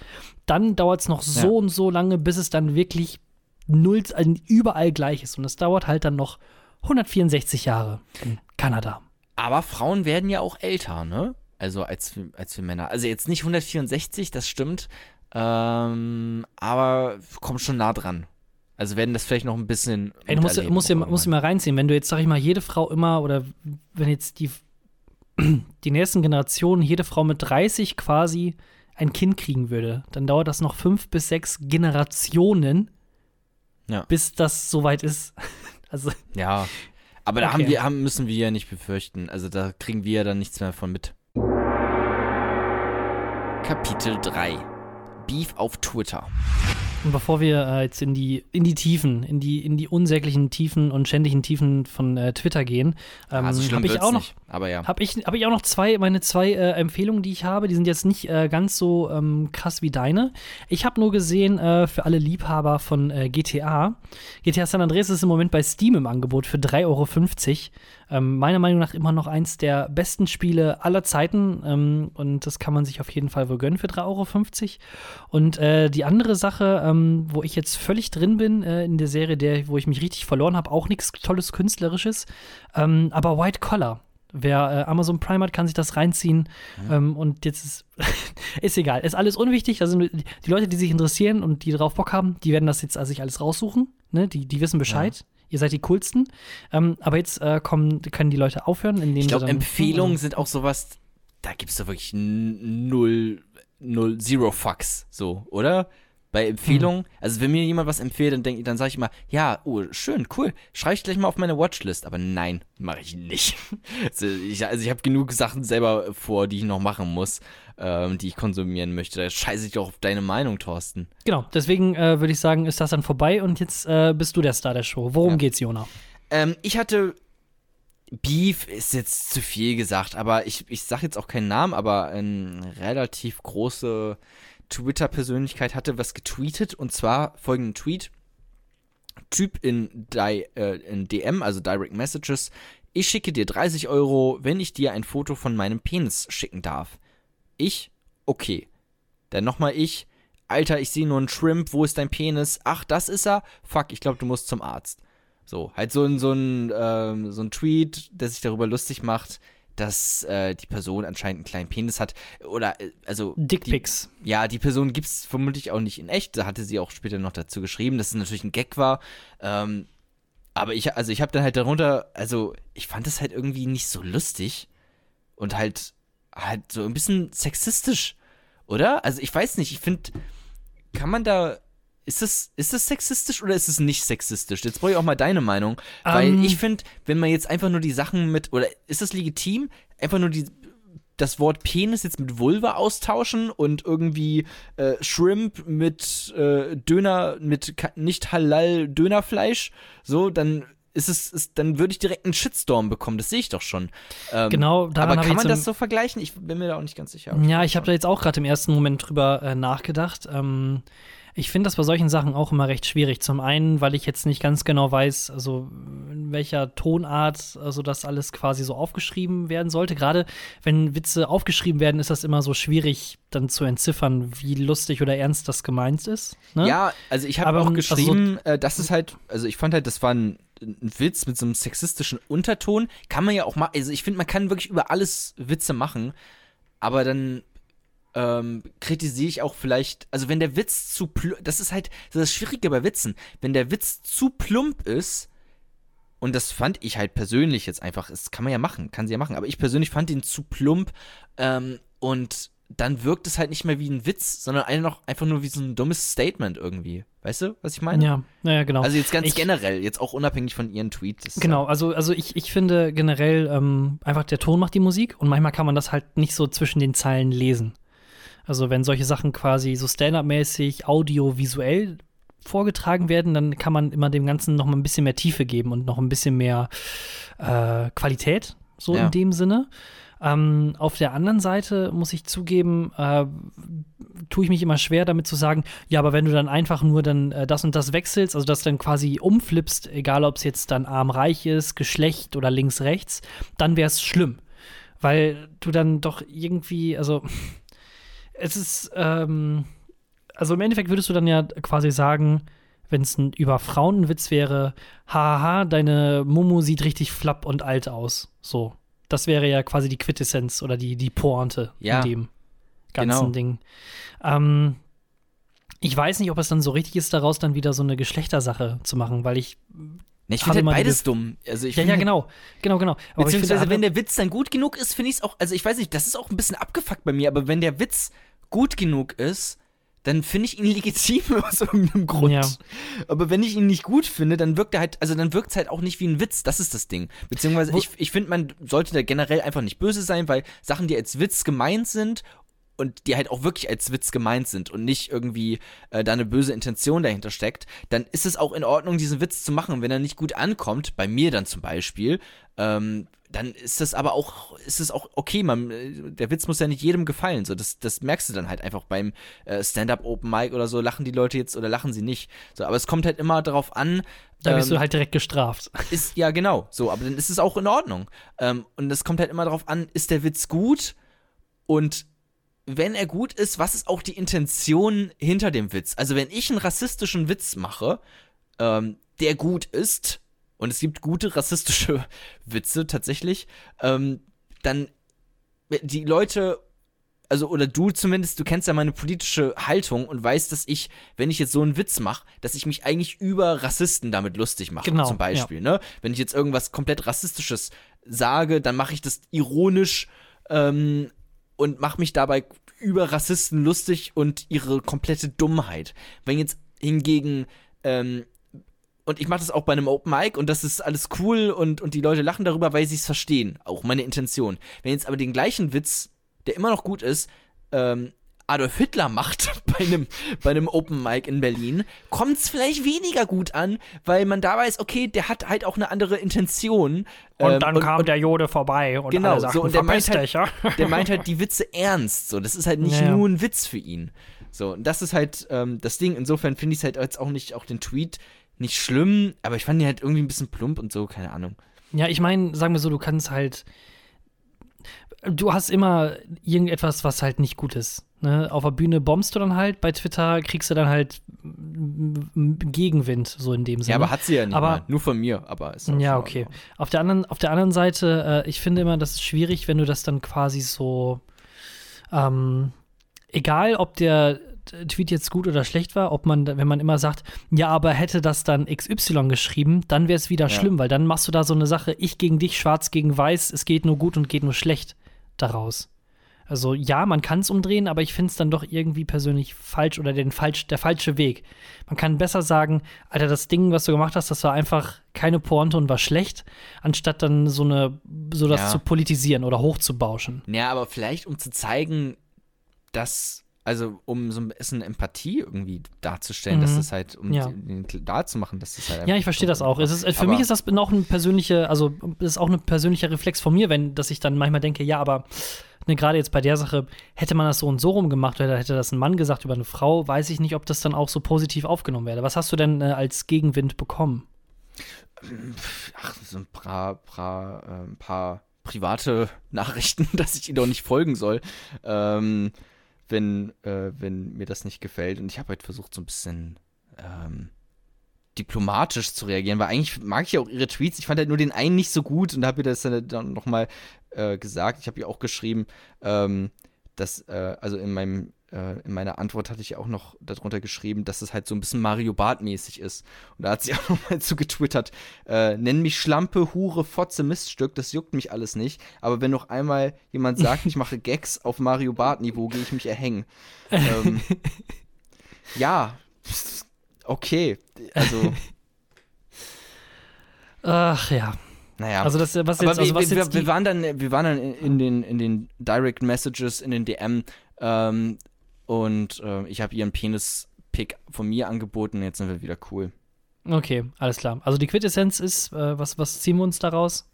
dann dauert es noch so Ja. und so lange, bis es dann wirklich null, also überall gleich ist. Und es dauert halt dann noch 164 Jahre in Kanada. Aber Frauen werden ja auch älter, ne? Also als, wir- als wir Männer. Also jetzt nicht 164, das stimmt. Ähm, aber kommt schon nah dran. Also werden das vielleicht noch ein bisschen. Ey, du musst, miterleben musst, musst dir mal reinziehen, wenn du jetzt, sag ich mal, jede Frau immer oder wenn jetzt die, die nächsten Generationen jede Frau mit 30 quasi ein Kind kriegen würde, dann dauert das noch fünf bis sechs Generationen, Ja. bis das soweit ist. Also, Ja. Aber da Okay. haben wir, haben, müssen wir ja nicht befürchten. Also da kriegen wir ja dann nichts mehr von mit. Kapitel 3. Beef auf Twitter. Und bevor wir äh, jetzt in die, in die Tiefen, in die, in die unsäglichen Tiefen und schändlichen Tiefen von äh, Twitter gehen, ähm, so schlimm habe ich auch noch, nicht, aber ja. habe ich, hab ich auch noch zwei, meine zwei äh, Empfehlungen, die ich habe. Die sind jetzt nicht äh, ganz so ähm, krass wie deine. Ich habe nur gesehen, äh, für alle Liebhaber von äh, GTA, GTA San Andreas ist im Moment bei Steam im Angebot für 3,50 Euro. Ähm, meiner Meinung nach immer noch eins der besten Spiele aller Zeiten. Ähm, und das kann man sich auf jeden Fall wohl gönnen für 3,50 Euro. Und äh, die andere Sache, ähm, wo ich jetzt völlig drin bin äh, in der Serie, der, wo ich mich richtig verloren habe, auch nichts Tolles Künstlerisches, ähm, aber White Collar. Wer äh, Amazon Prime hat, kann sich das reinziehen. Ähm, und jetzt ist, ist egal. Ist alles unwichtig. Also die Leute, die sich interessieren und die drauf Bock haben, die werden das jetzt also sich alles raussuchen. Ne? Die, die wissen Bescheid. Ihr seid die coolsten. Ähm, aber jetzt äh, kommen, können die Leute aufhören, indem Ich glaube, Empfehlungen sind auch sowas, da gibst du wirklich null, null, zero fucks, so, oder? Bei Empfehlungen, also wenn mir jemand was empfiehlt, dann denke ich, dann sage ich immer, ja, oh, schön, cool, schreibe ich gleich mal auf meine Watchlist, aber nein, mache ich nicht. also ich, also ich habe genug Sachen selber vor, die ich noch machen muss, ähm, die ich konsumieren möchte. Da scheiße ich doch auf deine Meinung, Thorsten. Genau, deswegen äh, würde ich sagen, ist das dann vorbei und jetzt äh, bist du der Star der Show. Worum Ja. geht's, Jona? Ähm, ich hatte Beef ist jetzt zu viel gesagt, aber ich, ich sag jetzt auch keinen Namen, aber eine relativ große Twitter-Persönlichkeit hatte was getweetet und zwar folgenden Tweet. Typ in, Di äh, in DM, also Direct Messages. Ich schicke dir 30 Euro, wenn ich dir ein Foto von meinem Penis schicken darf. Ich? Okay. Dann nochmal ich. Alter, ich sehe nur einen Shrimp. Wo ist dein Penis? Ach, das ist er? Fuck, ich glaube, du musst zum Arzt. So, halt so ein, so ein, ähm, so ein Tweet, der sich darüber lustig macht, dass äh, die Person anscheinend einen kleinen Penis hat. Oder, äh, also. Dickpics. ja, die Person gibt es vermutlich auch nicht in echt. Da hatte sie auch später noch dazu geschrieben, dass es natürlich ein Gag war. Ähm, aber ich, also ich habe dann halt darunter, also ich fand es halt irgendwie nicht so lustig und halt, halt so ein bisschen sexistisch, oder? Also ich weiß nicht, ich finde, kann man da, ist das, ist das sexistisch oder ist es nicht sexistisch? Jetzt brauche ich auch mal deine Meinung, weil Ähm. ich finde, wenn man jetzt einfach nur die Sachen mit, oder ist das legitim, einfach nur die, das Wort Penis jetzt mit Vulva austauschen und irgendwie äh, Shrimp mit äh, Döner, mit nicht halal Dönerfleisch, so, dann ist es, ist, dann würde ich direkt einen Shitstorm bekommen, das sehe ich doch schon. Ähm, Genau, daran aber kann man das so vergleichen? Ich bin mir da auch nicht ganz sicher. Ja, ich habe da jetzt auch gerade im ersten Moment drüber äh, nachgedacht. Ähm, ich finde das bei solchen Sachen auch immer recht schwierig. Zum einen, weil ich jetzt nicht ganz genau weiß, also in welcher Tonart also das alles quasi so aufgeschrieben werden sollte. Gerade wenn Witze aufgeschrieben werden, ist das immer so schwierig dann zu entziffern, wie lustig oder ernst das gemeint ist. Ne? Ja, also ich habe auch also geschrieben, äh, das ist halt, also ich fand halt, das war ein, ein Witz mit so einem sexistischen Unterton. Kann man ja auch mal, also ich finde, man kann wirklich über alles Witze machen, aber dann ähm, kritisiere ich auch vielleicht, also wenn der Witz zu plump, das ist halt das, ist das Schwierige bei Witzen, wenn der Witz zu plump ist, und das fand ich halt persönlich jetzt einfach, das kann man ja machen, kann sie ja machen, aber ich persönlich fand ihn zu plump ähm, und dann wirkt es halt nicht mehr wie ein Witz, sondern einfach, nur wie so ein dummes Statement irgendwie. Weißt du, was ich meine? Ja, naja, genau. Also jetzt ganz Ich- generell, jetzt auch unabhängig von ihren Tweets. Genau, also, also ich, ich finde generell ähm, einfach der Ton macht die Musik und manchmal kann man das halt nicht so zwischen den Zeilen lesen. Also wenn solche Sachen quasi so Stand-up-mäßig, audiovisuell vorgetragen werden, dann kann man immer dem Ganzen noch mal ein bisschen mehr Tiefe geben und noch ein bisschen mehr äh, Qualität, so Ja. in dem Sinne. Ähm, auf der anderen Seite muss ich zugeben, äh, tue ich mich immer schwer damit zu sagen, ja, aber wenn du dann einfach nur dann äh, das und das wechselst, also das dann quasi umflippst, egal ob es jetzt dann arm-reich ist, Geschlecht oder links-rechts, dann wäre es schlimm. Weil du dann doch irgendwie, also es ist, ähm, also im Endeffekt würdest du dann ja quasi sagen, wenn es ein über Frauen ein Witz wäre, haha, deine Mumu sieht richtig flapp und alt aus. So. Das wäre ja quasi die Quintessenz oder die, die Pointe Ja, in dem ganzen genau. Ding. Ähm, ich weiß nicht, ob es dann so richtig ist, daraus dann wieder so eine Geschlechtersache zu machen, weil ich. Ne, ich finde halt beides dumm. Also ich Ja, ja, genau. Genau, genau. Aber Beziehungsweise, finde, wenn der Witz dann gut genug ist, finde ich es auch, also ich weiß nicht, das ist auch ein bisschen abgefuckt bei mir, aber wenn der Witz gut genug ist, dann finde ich ihn legitim aus irgendeinem Grund. Ja. Aber wenn ich ihn nicht gut finde, dann wirkt er halt, also dann wirkt es halt auch nicht wie ein Witz. Das ist das Ding. Beziehungsweise Wo- ich, ich finde, man sollte da generell einfach nicht böse sein, weil Sachen, die als Witz gemeint sind und die halt auch wirklich als Witz gemeint sind und nicht irgendwie äh, da eine böse Intention dahinter steckt, dann ist es auch in Ordnung, diesen Witz zu machen. Und wenn er nicht gut ankommt, bei mir dann zum Beispiel, ähm, dann ist das aber auch, ist es auch okay, man, äh, der Witz muss ja nicht jedem gefallen. So, das, das merkst du dann halt einfach beim äh, Stand-up Open Mic oder so, lachen die Leute jetzt oder lachen sie nicht. So, aber es kommt halt immer darauf an. Da bist ähm, du halt direkt gestraft. Ist, ja, genau. So, aber dann ist es auch in Ordnung. Ähm, und es kommt halt immer darauf an, ist der Witz gut? Und wenn er gut ist, was ist auch die Intention hinter dem Witz? Also, wenn ich einen rassistischen Witz mache, ähm, der gut ist, und es gibt gute rassistische Witze tatsächlich, ähm, dann die Leute, also oder du zumindest, du kennst ja meine politische Haltung und weißt, dass ich, wenn ich jetzt so einen Witz mache, dass ich mich eigentlich über Rassisten damit lustig mache, Genau, zum Beispiel. Ne? Wenn ich jetzt irgendwas komplett rassistisches sage, dann mache ich das ironisch ähm, und mache mich dabei über Rassisten lustig und ihre komplette Dummheit. Wenn jetzt hingegen ähm, und ich mache das auch bei einem Open Mic und das ist alles cool und, und die Leute lachen darüber, weil sie es verstehen. Auch meine Intention. Wenn jetzt aber den gleichen Witz, der immer noch gut ist, ähm, Adolf Hitler macht bei einem, bei einem Open Mic in Berlin, kommt es vielleicht weniger gut an, weil man da weiß, okay, der hat halt auch eine andere Intention. Und Ähm, dann kam der Jode vorbei und Genau, alle sagten, so, und der meint "Verpiss halt- dich, ja?" der meint halt die Witze ernst. So, das ist halt nicht ja. nur ein Witz für ihn. So, und das ist halt ähm, das Ding. Insofern finde ich es halt jetzt auch nicht, auch den Tweet nicht schlimm, aber ich fand ihn halt irgendwie ein bisschen plump und so, keine Ahnung. Ja, ich meine, sagen wir so, du kannst halt. Du hast immer irgendetwas, was halt nicht gut ist. Ne? Auf der Bühne bombst du dann halt, bei Twitter kriegst du dann halt Gegenwind, so in dem Sinne. Ja, aber hat sie ja nicht Aber- mal. Nur von mir, aber ist Ja, okay. Auf der anderen, auf der anderen Seite, äh, ich finde immer, das ist schwierig, wenn du das dann quasi so, ähm, egal ob der Tweet jetzt gut oder schlecht war, ob man, wenn man immer sagt, ja, aber hätte das dann XY geschrieben, dann wäre es wieder Ja. schlimm, weil dann machst du da so eine Sache, ich gegen dich, schwarz gegen weiß, es geht nur gut und geht nur schlecht daraus. Also ja, man kann es umdrehen, aber ich finde es dann doch irgendwie persönlich falsch oder den falsch, der falsche Weg. Man kann besser sagen, Alter, das Ding, was du gemacht hast, das war einfach keine Pointe und war schlecht, anstatt dann so eine, so das Ja. zu politisieren oder hochzubauschen. Ja, aber vielleicht um zu zeigen, dass, also um so ein bisschen Empathie irgendwie darzustellen, dass Mhm. das halt, um Ja. den klar zu machen, dass das halt Ja, ich verstehe das auch. Es ist, für Aber- mich ist das auch ein persönlicher, also das ist auch ein persönlicher Reflex von mir, wenn, dass ich dann manchmal denke, ja, aber ne, gerade jetzt bei der Sache, hätte man das so und so rum gemacht oder hätte das ein Mann gesagt über eine Frau, weiß ich nicht, ob das dann auch so positiv aufgenommen werde. Was hast du denn äh, als Gegenwind bekommen? ach, so ein paar, paar, äh, ein paar private Nachrichten, dass ich ihnen doch nicht folgen soll, ähm, wenn, äh, wenn mir das nicht gefällt. Und ich habe halt versucht, so ein bisschen ähm, diplomatisch zu reagieren, weil eigentlich mag ich ja auch ihre Tweets. Ich fand halt nur den einen nicht so gut und habe ihr das dann, dann nochmal äh, gesagt. Ich habe ihr auch geschrieben, ähm, dass, äh, also in meinem äh, in meiner Antwort hatte ich auch noch darunter geschrieben, dass es halt so ein bisschen Mario Bart-mäßig ist. Und da hat sie auch nochmal zu getwittert, äh, nenn mich Schlampe, Hure, Fotze, Miststück, das juckt mich alles nicht. Aber wenn noch einmal jemand sagt, ich mache Gags auf Mario Bart-Niveau, gehe ich mich erhängen. ähm, ja, okay. Also, Ach ja. Naja. Also das, was Aber jetzt, also wir, was wir, jetzt wir waren dann, wir waren dann in, in den, in den Direct Messages, in den DM ähm, und äh, ich habe ihren Penis-Pick von mir angeboten. Jetzt sind wir wieder cool. Okay, alles klar. Also die Quintessenz ist, äh, was, was ziehen wir uns daraus?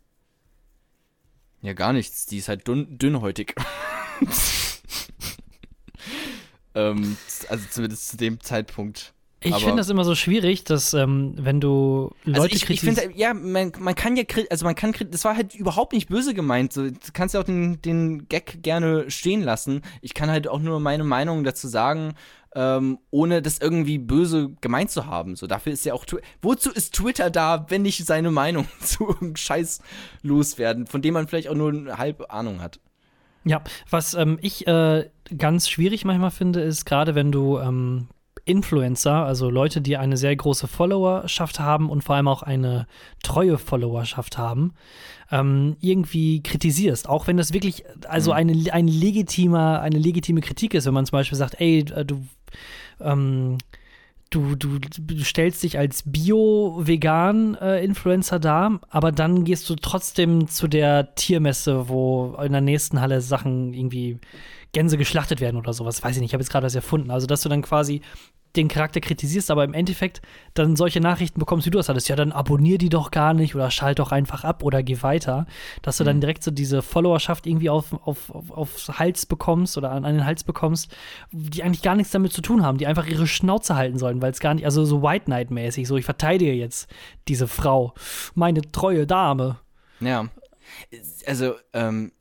Ja, gar nichts. Die ist halt dünn, dünnhäutig. ähm, also zumindest zu dem Zeitpunkt. Ich finde das immer so schwierig, dass ähm, wenn du Leute Also ich, ich finde, ja, man, man kann ja, also man kann, das war halt überhaupt nicht böse gemeint. So, du kannst ja auch den, den Gag gerne stehen lassen. Ich kann halt auch nur meine Meinung dazu sagen, ähm, ohne das irgendwie böse gemeint zu haben. So, dafür ist ja auch, wozu ist Twitter da, wenn nicht seine Meinung zu irgendeinem Scheiß loswerden, von dem man vielleicht auch nur eine halbe Ahnung hat. Ja, was ähm, ich äh, ganz schwierig manchmal finde, ist gerade wenn du ähm, Influencer, also Leute, die eine sehr große Followerschaft haben und vor allem auch eine treue Followerschaft haben, ähm, irgendwie kritisierst, auch wenn das wirklich also Mhm. eine, ein legitimer, eine legitime Kritik ist, wenn man zum Beispiel sagt, ey, äh, du ähm, du, du, du stellst dich als Bio-Vegan-Influencer dar, aber dann gehst du trotzdem zu der Tiermesse, wo in der nächsten Halle Sachen irgendwie Gänse geschlachtet werden oder sowas. Weiß ich nicht, ich habe jetzt gerade was erfunden. Also, dass du dann quasi den Charakter kritisierst, aber im Endeffekt dann solche Nachrichten bekommst, wie du das hattest. Ja, dann abonnier die doch gar nicht oder schalt doch einfach ab oder geh weiter. Dass du dann direkt so diese Followerschaft irgendwie auf, auf, auf, aufs Hals bekommst oder an, an den Hals bekommst, die eigentlich gar nichts damit zu tun haben, die einfach ihre Schnauze halten sollen, weil es gar nicht, also so White Knight-mäßig, so ich verteidige jetzt diese Frau, meine treue Dame. Ja. Also, ähm,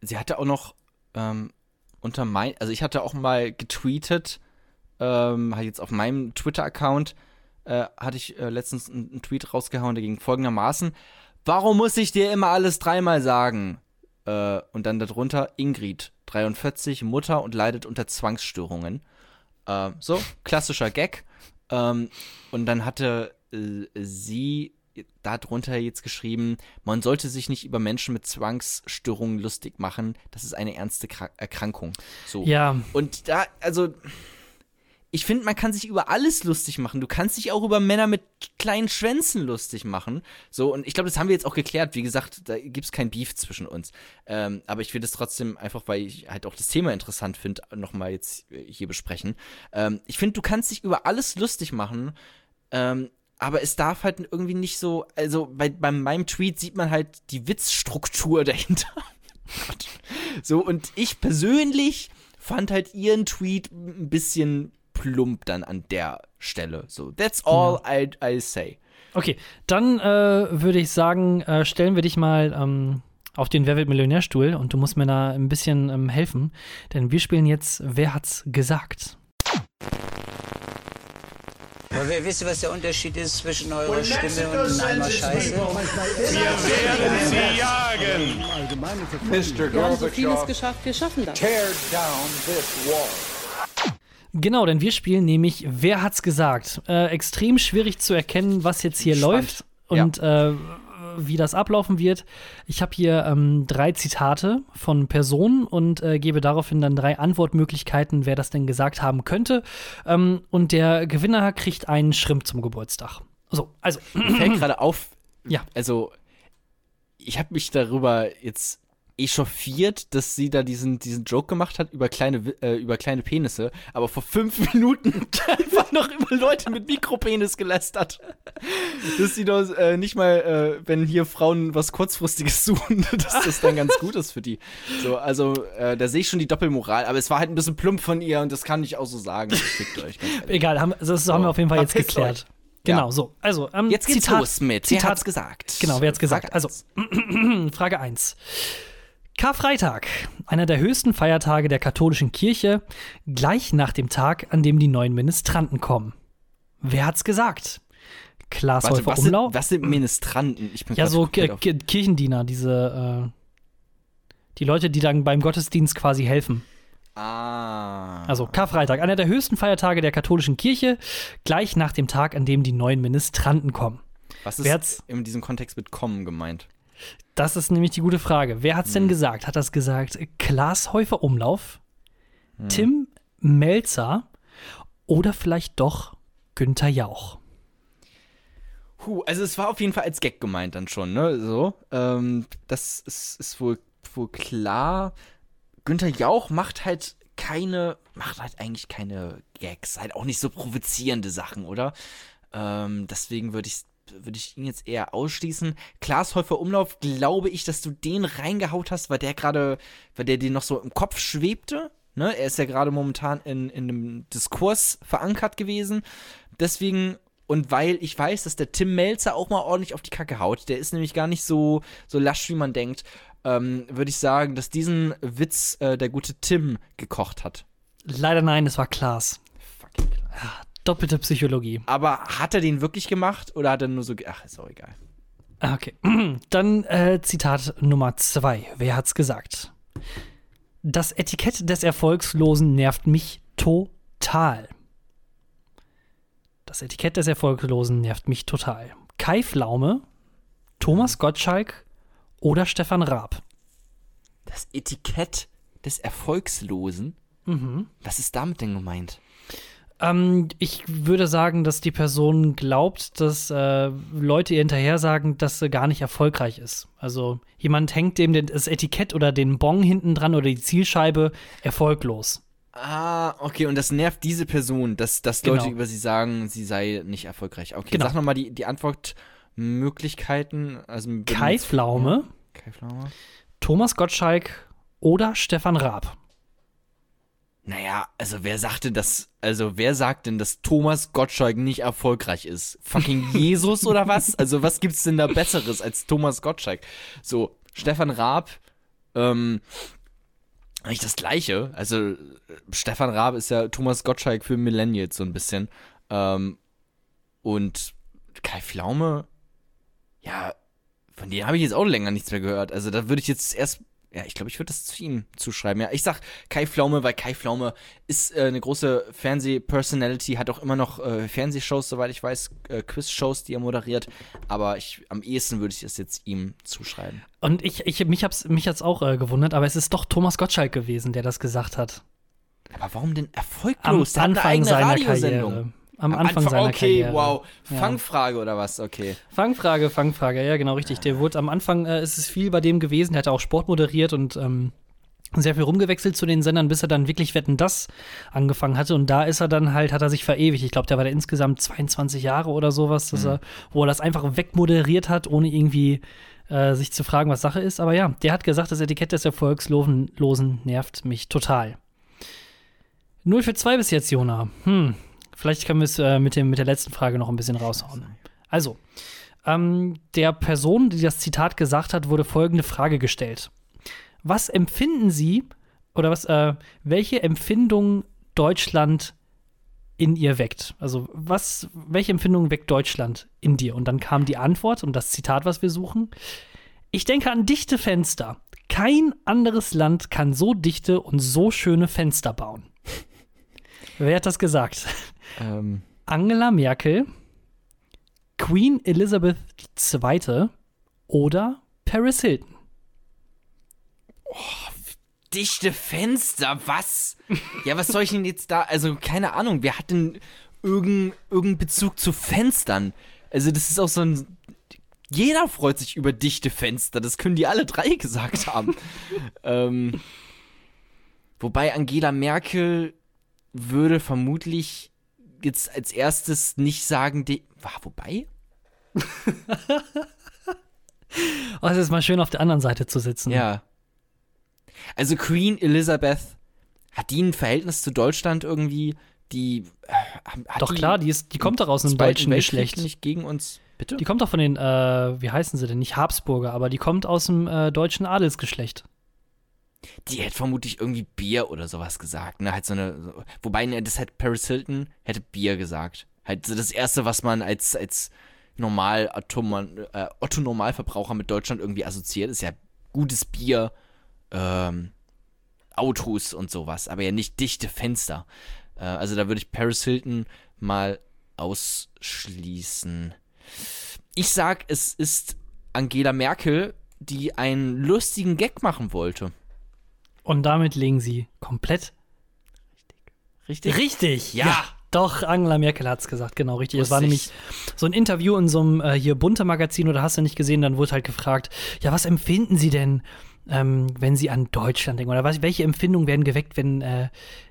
sie hatte auch noch ähm, unter mein, also ich hatte auch mal getweetet, ähm, jetzt auf meinem Twitter-Account, äh, hatte ich äh, letztens einen, Tweet rausgehauen, der ging folgendermaßen: Warum muss ich dir immer alles dreimal sagen? Äh, und dann darunter Ingrid, 43, Mutter und leidet unter Zwangsstörungen. Äh, so, klassischer Gag. Ähm, und dann hatte äh, sie darunter jetzt geschrieben, man sollte sich nicht über Menschen mit Zwangsstörungen lustig machen. Das ist eine ernste Kra Erkrankung. So. Ja. Und da, also, ich finde, man kann sich über alles lustig machen. Du kannst dich auch über Männer mit kleinen Schwänzen lustig machen. So, und ich glaube, das haben wir jetzt auch geklärt. Wie gesagt, da gibt es kein Beef zwischen uns. Ähm, aber ich will das trotzdem einfach, weil ich halt auch das Thema interessant finde, nochmal jetzt hier besprechen. Ähm, ich finde, du kannst dich über alles lustig machen. Ähm, aber es darf halt irgendwie nicht so, also bei, bei meinem Tweet sieht man halt die Witzstruktur dahinter. So, und ich persönlich fand halt ihren Tweet ein bisschen plump dann an der Stelle. So, that's all I, I say. Okay, dann äh, würde ich sagen, äh, stellen wir dich mal ähm, auf den Wer wird Millionärstuhl und du musst mir da ein bisschen ähm, helfen, denn wir spielen jetzt Wer hat's gesagt? Aber wisst ihr, was der Unterschied ist zwischen eurer Stimme und einem Eimer Scheiße? Wir werden sie jagen. Wir haben so vieles geschafft, wir schaffen das. Genau, denn wir spielen nämlich Wer hat's gesagt? Äh, extrem schwierig zu erkennen, was jetzt hier Spannend. läuft und äh, wie das ablaufen wird. Ich habe hier ähm, drei Zitate von Personen und äh, gebe daraufhin dann drei Antwortmöglichkeiten, wer das denn gesagt haben könnte. Ähm, und der Gewinner kriegt einen Schrimp zum Geburtstag. So, also, Mir fällt gerade auf, Ja. also ich habe mich darüber jetzt echauffiert, dass sie da diesen, diesen Joke gemacht hat über kleine, äh, über kleine Penisse, aber vor fünf Minuten einfach noch über Leute mit Mikropenis gelästert. Dass sie doch äh, nicht mal, äh, wenn hier Frauen was Kurzfristiges suchen, dass das dann ganz gut ist für die. So, also äh, da sehe ich schon die Doppelmoral, aber es war halt ein bisschen plump von ihr und das kann ich auch so sagen. Egal, haben, also das haben wir auf jeden Fall jetzt verpisst geklärt. euch. Genau, Ja. so. Also, ähm, Jetzt geht's Zitat, los mit. Zitat, Wer hat's gesagt? Genau, wer hat's gesagt? Also. Frage 1. Karfreitag, einer der höchsten Feiertage der katholischen Kirche, gleich nach dem Tag, an dem die neuen Ministranten kommen. Wer hat's gesagt? Klaas Warte, Häufer was sind, Umlauf? was sind Ministranten? Ich bin Ja, so Kirchendiener, diese, äh, die Leute, die dann beim Gottesdienst quasi helfen. Ah. Also Karfreitag, einer der höchsten Feiertage der katholischen Kirche, gleich nach dem Tag, an dem die neuen Ministranten kommen. was ist in diesem Kontext mit kommen gemeint? Das ist nämlich die gute Frage. Wer hat's Hm. denn gesagt? Hat das gesagt Klaas Häufer Umlauf, Hm. Tim Melzer oder vielleicht doch Günther Jauch? Puh, also es war auf jeden Fall als Gag gemeint dann schon, ne? So. Ähm, das ist, ist wohl, wohl klar. Günther Jauch macht halt keine, macht halt eigentlich keine Gags, halt auch nicht so provozierende Sachen, oder? Ähm, deswegen würde ich würde ich ihn jetzt eher ausschließen. Klaas Häufer Umlauf, glaube ich, dass du den reingehaut hast, weil der gerade, weil der dir noch so im Kopf schwebte. Ne? Er ist ja gerade momentan in, in einem Diskurs verankert gewesen. Deswegen, und weil ich weiß, dass der Tim Melzer auch mal ordentlich auf die Kacke haut, der ist nämlich gar nicht so, so lasch, wie man denkt, ähm, würde ich sagen, dass diesen Witz äh, der gute Tim gekocht hat. Leider nein, es war Klaas. Fucking klar. Doppelte Psychologie. Aber hat er den wirklich gemacht oder hat er nur so. Ach, ist auch egal. Ah, Okay. Dann äh, Zitat Nummer zwei. Wer hat's gesagt? Das Etikett des Erfolgslosen nervt mich total. Das Etikett des Erfolgslosen nervt mich total. Kai Pflaume, Thomas Gottschalk oder Stefan Raab? Das Etikett des Erfolgslosen? Mhm. Was ist damit denn gemeint? Ähm, ich würde sagen, dass die Person glaubt, dass äh, Leute ihr hinterher sagen, dass sie gar nicht erfolgreich ist. Also jemand hängt dem das Etikett oder den Bon hinten dran oder die Zielscheibe erfolglos. Ah, okay, und das nervt diese Person, dass, dass Genau. Leute über sie sagen, sie sei nicht erfolgreich. Okay, Genau. sag nochmal die, die Antwortmöglichkeiten. Also Kai Pflaume, Kai Pflaume. Thomas Gottschalk oder Stefan Raab. Naja, also wer sagte das, also wer sagt denn, dass Thomas Gottschalk nicht erfolgreich ist? Fucking Jesus oder was? Also was gibt's denn da Besseres als Thomas Gottschalk? So, Stefan Raab, ähm, eigentlich das Gleiche. Also Stefan Raab ist ja Thomas Gottschalk für Millennials so ein bisschen. Ähm, und Kai Pflaume, ja, von denen habe ich jetzt auch länger nichts mehr gehört. Also da würde ich jetzt erst, ja, ich glaube, ich würde das zu ihm zuschreiben. Ja, ich sag Kai Pflaume, weil Kai Pflaume ist äh, eine große Fernseh-Personality, hat auch immer noch äh, Fernsehshows, soweit ich weiß, äh, Quiz-Shows, die er moderiert. Aber ich, am ehesten würde ich das jetzt ihm zuschreiben. Und ich, ich mich hab's mich hat's auch äh, gewundert, aber es ist doch Thomas Gottschalk gewesen, der das gesagt hat. Aber warum denn Am erfolglos? Der hat eine Anfang seiner. Karriere. Am Anfang seiner okay, Karriere. wow. Ja. Fangfrage oder was? Okay. Fangfrage, Fangfrage, ja, genau richtig. Der wurde am Anfang, äh, ist es viel bei dem gewesen, der hat auch Sport moderiert und ähm, sehr viel rumgewechselt zu den Sendern, bis er dann wirklich Wetten das angefangen hatte. Und da ist er dann halt, hat er sich verewigt. Ich glaube, der war da insgesamt 22 Jahre oder sowas, dass er, wo er das einfach wegmoderiert hat, ohne irgendwie äh, sich zu fragen, was Sache ist. Aber ja, der hat gesagt, das Etikett des Erfolgslosen Losen nervt mich total. 0 für 2 bis jetzt, Jona. Hm, vielleicht können wir es äh, mit, mit der letzten Frage noch ein bisschen raushauen. Also, ähm, der Person, die das Zitat gesagt hat, wurde folgende Frage gestellt. Was empfinden Sie oder was, äh, welche Empfindung Deutschland in ihr weckt? Also, was, welche Empfindung weckt Deutschland in dir? Und dann kam die Antwort und das Zitat, was wir suchen. Ich denke an dichte Fenster. Kein anderes Land kann so dichte und so schöne Fenster bauen. Wer hat das gesagt? Ähm, Angela Merkel, Queen Elizabeth II. oder Paris Hilton? dichte Fenster, was? Ja, was soll ich denn jetzt da? Also, keine Ahnung, wer hat denn irgendeinen irgendeinen Bezug zu Fenstern? Also, das ist auch so ein. Jeder freut sich über dichte Fenster, das können die alle drei gesagt haben. ähm, wobei Angela Merkel würde vermutlich jetzt als erstes nicht sagen, die, war, wobei? Oh, es ist mal schön auf der anderen Seite zu sitzen. Ja. Also Queen Elizabeth, hat die ein Verhältnis zu Deutschland irgendwie, die äh, Doch klar, die, ist, die kommt doch aus einem deutschen Weltkrieg Geschlecht. nicht gegen uns. Bitte? Die kommt doch von den, äh, wie heißen sie denn? Nicht Habsburger, aber die kommt aus dem äh, deutschen Adelsgeschlecht. Die hätte vermutlich irgendwie Bier oder sowas gesagt, ne? Halt so eine, so, wobei, ne, das hätte Paris Hilton, hätte Bier gesagt. Halt so das Erste, was man als, als normal äh, Otto Normalverbraucher mit Deutschland irgendwie assoziiert, ist ja gutes Bier, ähm, Autos und sowas, aber ja nicht dichte Fenster. Äh, also da würde ich Paris Hilton mal ausschließen. Ich sag, es ist Angela Merkel, die einen lustigen Gag machen wollte. Und damit legen sie komplett Richtig? richtig. Ja. Doch, Angela Merkel hat es gesagt, genau richtig. Es war nämlich so ein Interview in so einem äh, hier bunte Magazin oder hast du nicht gesehen, dann wurde halt gefragt, ja, was empfinden Sie denn, ähm, wenn Sie an Deutschland denken? Oder was, welche Empfindungen werden geweckt, wenn, äh,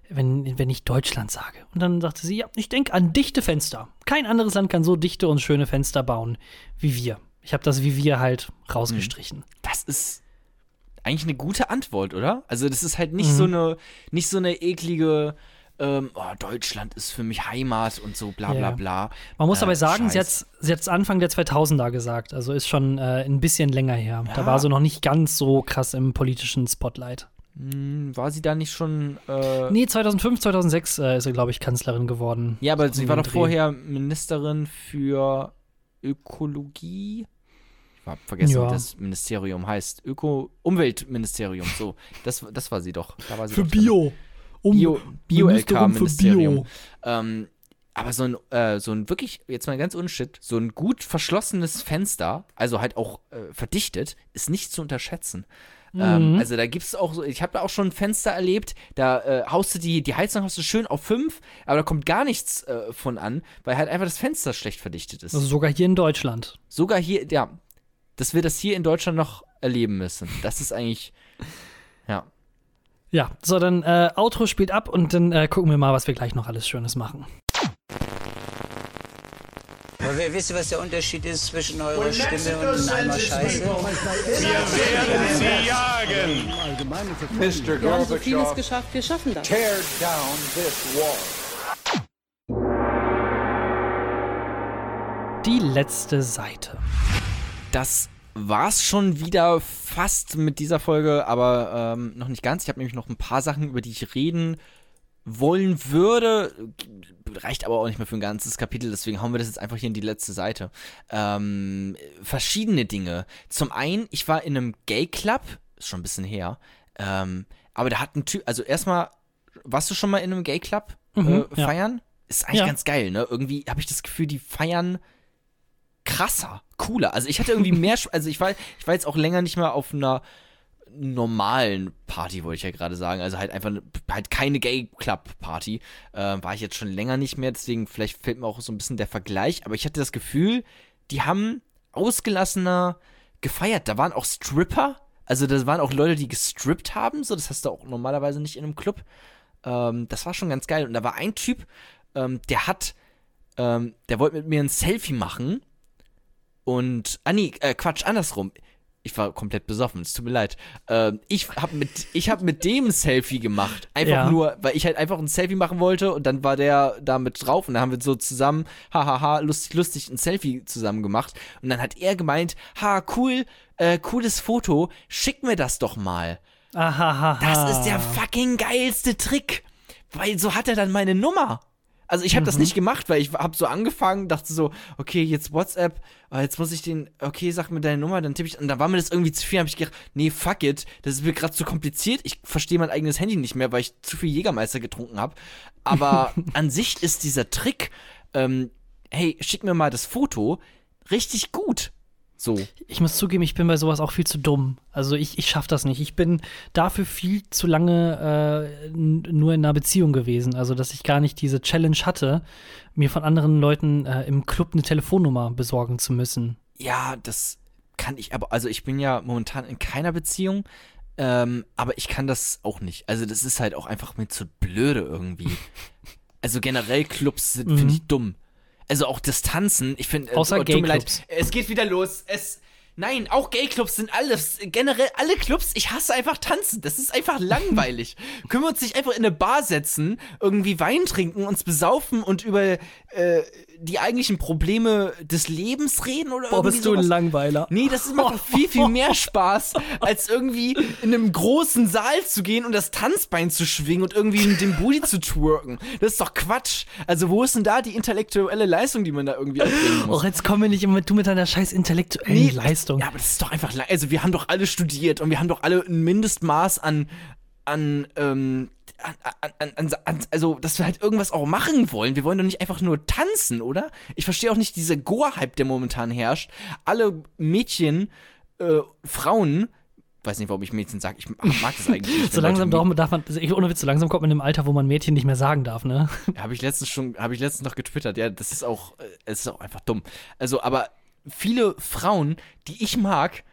wenn, wenn ich Deutschland sage? Und dann sagte sie, ja, ich denke an dichte Fenster. Kein anderes Land kann so dichte und schöne Fenster bauen wie wir. Ich habe das wie wir halt rausgestrichen. Das ist eigentlich eine gute Antwort, oder? Also das ist halt nicht Mhm. so eine, nicht so eine eklige, ähm, oh, Deutschland ist für mich Heimat und so bla bla Ja. bla. Man muss Äh, aber sagen, sie hat sie hat's Anfang der 2000er gesagt, also ist schon äh, ein bisschen länger her. Da Ja. war sie noch nicht ganz so krass im politischen Spotlight. Hm, war sie da nicht schon, äh, Nee, 2005, 2006 äh, ist sie, glaube ich, Kanzlerin geworden. Ja, aber sie war doch vorher Ministerin für Ökologie. Ich habe vergessen, Ja. wie das Ministerium heißt. Öko Umweltministerium, so. Das, das war sie doch. Da war sie Für doch. Bio. Um, Bio, Ministerin für Bio-LK-Ministerium. Bio. Ähm, aber so ein, äh, so ein wirklich, jetzt mal ganz unshit, so ein gut verschlossenes Fenster, also halt auch äh, verdichtet, ist nicht zu unterschätzen. Ähm, also da gibt's auch so, ich habe da auch schon Fenster erlebt, da äh, haust du die, die Heizung hast du schön auf 5, aber da kommt gar nichts äh, von an, weil halt einfach das Fenster schlecht verdichtet ist. Also sogar hier in Deutschland. Sogar hier, ja, dass wir das hier in Deutschland noch erleben müssen. Das ist eigentlich, ja. Ja, so dann äh, Outro spielt ab und dann äh, gucken wir mal, was wir gleich noch alles Schönes machen. Aber wer- wisst ihr, was der Unterschied ist zwischen eurer Stimme und einem Eimer Scheiße? Wir werden sie jagen. Wir haben so vieles geschafft, wir schaffen das. Die letzte Seite. Das war's schon wieder fast mit dieser Folge, aber ähm, noch nicht ganz. Ich habe nämlich noch ein paar Sachen, über die ich reden wollen würde. Reicht aber auch nicht mehr für ein ganzes Kapitel, deswegen hauen wir das jetzt einfach hier in die letzte Seite. Ähm, verschiedene Dinge. Zum einen, ich war in einem Gay Club, ist schon ein bisschen her, ähm, aber da hat ein Typ, also erstmal, warst du schon mal in einem Gay Club Mhm, äh, ja. feiern? Ist eigentlich Ja. ganz geil, ne? Irgendwie habe ich das Gefühl, die feiern krasser, cooler. Also ich hatte irgendwie mehr, also ich war, ich war jetzt auch länger nicht mehr auf einer normalen Party, wollte ich ja gerade sagen. Also halt einfach halt keine Gay Club Party. Äh, war ich jetzt schon länger nicht mehr, deswegen vielleicht fällt mir auch so ein bisschen der Vergleich. Aber ich hatte das Gefühl, die haben ausgelassener gefeiert. Da waren auch Stripper. Also da waren auch Leute, die gestrippt haben. So, das hast du auch normalerweise nicht in einem Club. Ähm, das war schon ganz geil. Und da war ein Typ, ähm, der hat, ähm, der wollte mit mir ein Selfie machen. Und, ah nee, äh, Quatsch, andersrum. Ich war komplett besoffen, es tut mir leid. Ähm, ich habe mit, ich hab mit dem ein Selfie gemacht. Einfach Ja. nur, weil ich halt einfach ein Selfie machen wollte und dann war der da mit drauf und dann haben wir so zusammen, hahaha, lustig, lustig, ein Selfie zusammen gemacht. Und dann hat er gemeint, ha, cool, äh, cooles Foto, schick mir das doch mal. Ahaha. Das ist der fucking geilste Trick. Weil so hat er dann meine Nummer. Also ich habe Mhm. das nicht gemacht, weil ich habe so angefangen, dachte so, okay, jetzt WhatsApp, oh, jetzt muss ich den, okay, sag mir deine Nummer, dann tippe ich, und dann war mir das irgendwie zu viel, habe ich gedacht, nee, fuck it, das ist mir gerade zu kompliziert, ich verstehe mein eigenes Handy nicht mehr, weil ich zu viel Jägermeister getrunken habe. Aber an sich ist dieser Trick, ähm, hey, schick mir mal das Foto, richtig gut. So. Ich muss zugeben, ich bin bei sowas auch viel zu dumm. Also ich, ich schaff das nicht. Ich bin dafür viel zu lange äh, nur in einer Beziehung gewesen. Also dass ich gar nicht diese Challenge hatte, mir von anderen Leuten äh, im Club eine Telefonnummer besorgen zu müssen. Ja, das kann ich aber, also ich bin ja momentan in keiner Beziehung, ähm, aber ich kann das auch nicht. Also das ist halt auch einfach mir zu blöde irgendwie. also generell Clubs sind, finde ich, dumm. Also auch das Tanzen, ich finde, äh, Außer tut mir leid, Gay-Clubs. es geht wieder los. Es, nein, auch Gay-Clubs sind alles, generell alle Clubs, ich hasse einfach Tanzen. Das ist einfach langweilig. Können wir uns nicht einfach in eine Bar setzen, irgendwie Wein trinken, uns besaufen und über äh, die eigentlichen Probleme des Lebens reden oder irgendwie sowas? Langweiler. Nee, das ist- macht doch viel, viel mehr Spaß, als irgendwie in einem großen Saal zu gehen und das Tanzbein zu schwingen und irgendwie mit dem Booty zu twerken. Das ist doch Quatsch. Also wo ist denn da die intellektuelle Leistung, die man da irgendwie erbringen muss? Och, jetzt kommen wir nicht immer du mit deiner scheiß intellektuellen Leistung. Ja, aber das ist doch einfach lang. Also wir haben doch alle studiert und wir haben doch alle ein Mindestmaß an, an, ähm, an, an, an, an, also, dass wir halt irgendwas auch machen wollen. Wir wollen doch nicht einfach nur tanzen, oder? Ich verstehe auch nicht diese Goa-Hype, der momentan herrscht. Alle Mädchen, äh, Frauen, weiß nicht, warum ich Mädchen sage, ich mag das eigentlich nicht. so langsam Leute darf, man, ich- ohne Witz, so langsam kommt man in einem Alter, wo man Mädchen nicht mehr sagen darf, ne? Habe ich letztens schon, habe ich letztens noch getwittert. Ja, das ist auch, äh, es ist auch einfach dumm. Also, aber viele Frauen, die ich mag,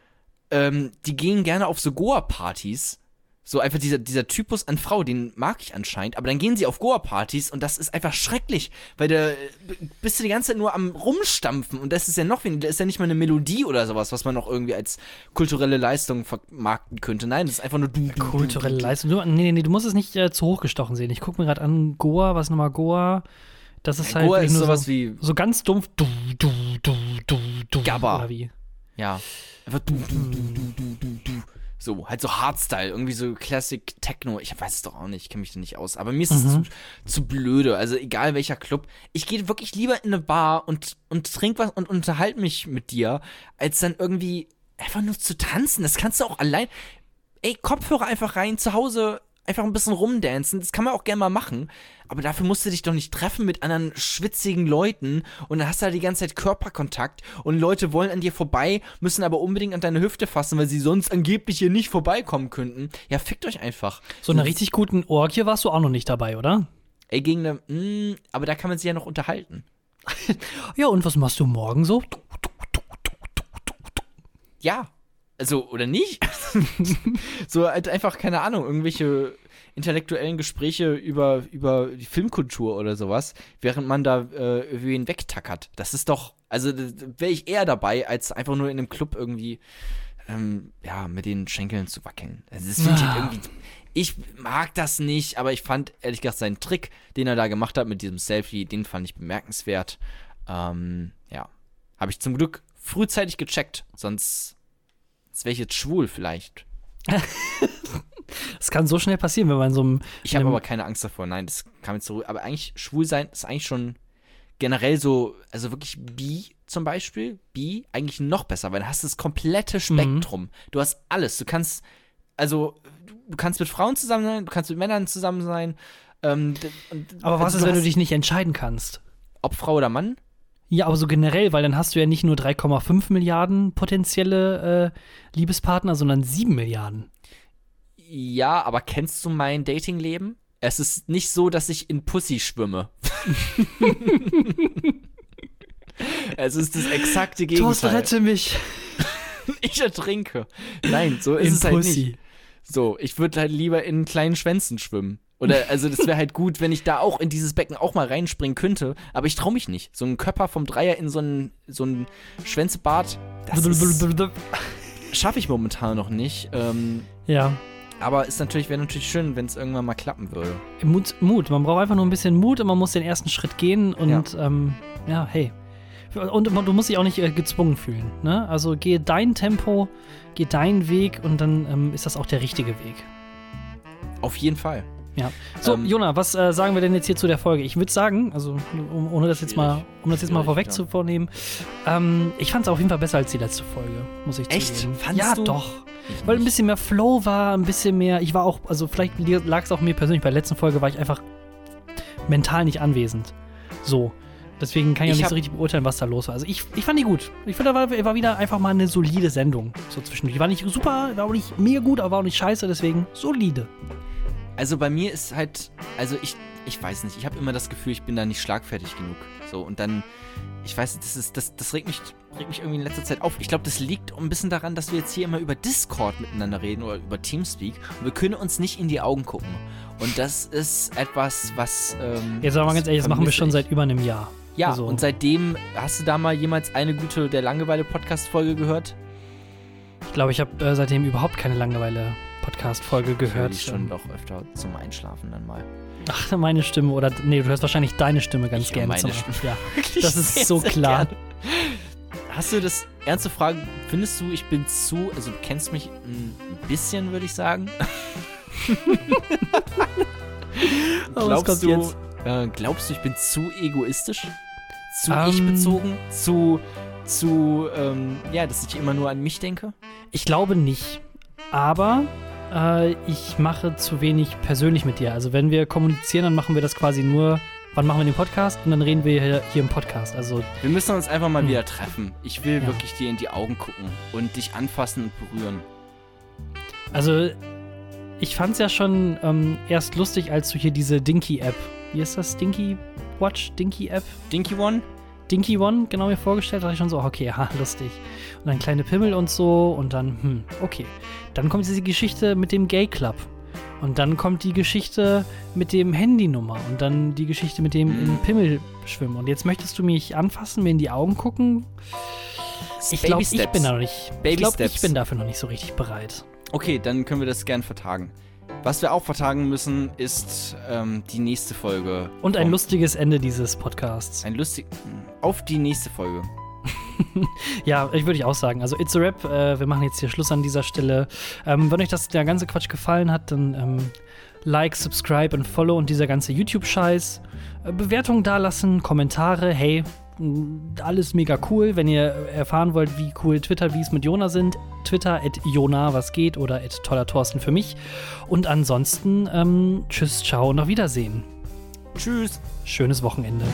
ähm, die gehen gerne auf so Goa-Partys. So einfach dieser, dieser Typus an Frau, den mag ich anscheinend, aber dann gehen sie auf Goa-Partys und das ist einfach schrecklich, weil da bist du die ganze Zeit nur am Rumstampfen und das ist ja noch weniger, da ist ja nicht mal eine Melodie oder sowas, was man noch irgendwie als kulturelle Leistung vermarkten könnte. Nein, das ist einfach nur du. Kulturelle. Leistung. Du, nee, nee, nee, du musst es nicht äh, zu hoch gestochen sehen. Ich gucke mir gerade an, Goa, was nochmal Goa? Das ist halt Goa ist nur sowas so, wie, so ganz dumpf. Du, du, du, du, du. Gabba. Oder wie? Ja. Einfach du, du, du, du, du, du, du. So, halt so Hardstyle, irgendwie so Classic Techno. Ich weiß es doch auch nicht, ich kenne mich da nicht aus. Aber mir ist es zu, zu blöde. Also egal welcher Club. Ich gehe wirklich lieber in eine Bar und, und trink was und unterhalte mich mit dir, als dann irgendwie einfach nur zu tanzen. Das kannst du auch allein. Ey, Kopfhörer einfach rein, zu Hause einfach ein bisschen rumdancen. Das kann man auch gerne mal machen. Aber dafür musst du dich doch nicht treffen mit anderen schwitzigen Leuten und dann hast du da die ganze Zeit Körperkontakt und Leute wollen an dir vorbei, müssen aber unbedingt an deine Hüfte fassen, weil sie sonst angeblich hier nicht vorbeikommen könnten. Ja, fickt euch einfach. So einer richtig guten Orgie warst du auch noch nicht dabei, oder? Ey, gegen eine, mh, aber da kann man sich ja noch unterhalten. Ja, und was machst du morgen so? Ja. Also, oder nicht? so halt einfach, keine Ahnung, irgendwelche intellektuellen Gespräche über, über die Filmkultur oder sowas, während man da äh, wen wegtackert. Das ist doch, also wäre ich eher dabei, als einfach nur in einem Club irgendwie, ähm, ja, mit den Schenkeln zu wackeln. Also das finde ich irgendwie. Ich mag das nicht, aber ich fand ehrlich gesagt seinen Trick, den er da gemacht hat mit diesem Selfie, den fand ich bemerkenswert. Ähm, ja. Habe ich zum Glück frühzeitig gecheckt, sonst, sonst wäre ich jetzt schwul vielleicht. Das kann so schnell passieren, wenn man in so einem. Ich habe aber keine Angst davor. Nein, das kam jetzt so. Aber eigentlich, schwul sein ist eigentlich schon generell so, also wirklich bi zum Beispiel, bi, eigentlich noch besser, weil du hast das komplette Spektrum. Du hast alles. Du kannst, also, du kannst mit Frauen zusammen sein, du kannst mit Männern zusammen sein. Ähm, Aber was also ist, wenn du dich nicht entscheiden kannst? Ob Frau oder Mann? Ja, aber so generell, weil dann hast du ja nicht nur 3,5 Milliarden potenzielle äh, Liebespartner, sondern 7 Milliarden. Ja, aber kennst du mein Datingleben? Es ist nicht so, dass ich in Pussy schwimme. es ist das exakte Gegenteil. mich. Ich ertrinke. Nein, so ist In es halt Pussy. nicht. So, ich würde halt lieber in kleinen Schwänzen schwimmen. Oder, also, das wäre halt gut, wenn ich da auch in dieses Becken auch mal reinspringen könnte. Aber ich traue mich nicht. So ein Körper vom Dreier in so ein, so ein Schwänzebad, das schaffe ich momentan noch nicht. Ähm, Ja, aber ist natürlich, wäre natürlich schön, wenn es irgendwann mal klappen würde. Mut, Mut. Man braucht einfach nur ein bisschen Mut und man muss den ersten Schritt gehen und ja, ähm, ja hey. Und du musst dich auch nicht äh, gezwungen fühlen. Ne? Also gehe dein Tempo, geh deinen Weg und dann ähm, ist das auch der richtige Weg. Auf jeden Fall. Ja. So, Ähm, Jona, was äh, sagen wir denn jetzt hier zu der Folge? Ich würde sagen, also um, ohne das jetzt mal, um das jetzt mal vorweg ja. zu vornehmen, ähm, ich fand es auf jeden Fall besser als die letzte Folge, muss ich Echt? zugeben. Fandst ja, du? doch. Ich Weil ein bisschen mehr Flow war, ein bisschen mehr. Ich war auch, also vielleicht lag es auch mir persönlich. Bei der letzten Folge war ich einfach mental nicht anwesend. So. Deswegen kann ich, Ich auch nicht so richtig beurteilen, was da los war. Also ich, ich fand die gut. Ich finde, da war, war wieder einfach mal eine solide Sendung. So zwischendurch. Die war nicht super, war auch nicht mega gut, aber war auch nicht scheiße, deswegen solide. Also bei mir ist halt, also ich, ich weiß nicht, ich habe immer das Gefühl, ich bin da nicht schlagfertig genug. So, und dann, ich weiß, das ist, das, das regt mich, regt mich irgendwie in letzter Zeit auf. Ich glaube, das liegt ein bisschen daran, dass wir jetzt hier immer über Discord miteinander reden oder über Teamspeak und wir können uns nicht in die Augen gucken. Und das ist etwas, was. Ähm, Jetzt sagen wir mal ganz ehrlich, das machen wir schon ich. seit über einem Jahr. Ja, also- und seitdem, hast du da mal jemals eine gute der Langeweile-Podcast-Folge gehört? Ich glaube, ich habe äh, seitdem überhaupt keine Langeweile-Podcast-Folge Ich höre gehört. die schon doch öfter zum Einschlafen dann mal. Ach, meine Stimme. Oder nee, du hörst wahrscheinlich deine Stimme ganz Ich gerne. meine zum- Stimme. Ja. Wirklich Das ist sehr, so klar. Hast du das, ernste Frage, findest du, ich bin zu, also du kennst mich ein bisschen, würde ich sagen. Oh, glaubst, du, jetzt? äh, glaubst du, ich bin zu egoistisch? Zu Ähm. ich-bezogen? Zu, zu, ähm, ja, dass ich immer nur an mich denke? Ich glaube nicht. Aber äh, ich mache zu wenig persönlich mit dir. Also wenn wir kommunizieren, dann machen wir das quasi nur, wann machen wir den Podcast? Und dann reden wir hier, hier im Podcast. Also Wir müssen uns einfach mal Hm. wieder treffen. Ich will Ja. wirklich dir in die Augen gucken und dich anfassen und berühren. Also, ich fand's ja schon ähm, erst lustig, als du hier diese Dinky-App, wie ist das? Dinky Watch? Dinky-App? Dinky One? Dinky One genau mir vorgestellt, dachte ich schon so, okay, ha, lustig. Und dann kleine Pimmel und so und dann, hm, okay. Dann kommt diese Geschichte mit dem Gay Club. Und dann kommt die Geschichte mit dem Handynummer und dann die Geschichte mit dem in Pimmel schwimmen. Und jetzt möchtest du mich anfassen, mir in die Augen gucken? Ich glaube, ich bin da noch nicht. Baby ich glaube, ich bin dafür noch nicht so richtig bereit. Okay, dann können wir das gern vertagen. Was wir auch vertagen müssen, ist ähm, die nächste Folge. Und ein lustiges Ende dieses Podcasts. Ein lustig. Auf die nächste Folge. Ja, ich würde ich auch sagen. Also, It's a Rap. Äh, wir machen jetzt hier Schluss an dieser Stelle. Ähm, wenn euch das der ganze Quatsch gefallen hat, dann ähm, Like, Subscribe und Follow und dieser ganze YouTube-Scheiß. Äh, Bewertungen dalassen, Kommentare. Hey, Alles mega cool. Wenn ihr erfahren wollt, wie cool Twitter, wie es mit Jona sind, Twitter at Jona, was geht oder at toller Thorsten für mich. Und ansonsten, ähm, tschüss, ciao und auf Wiedersehen. Tschüss. Schönes Wochenende.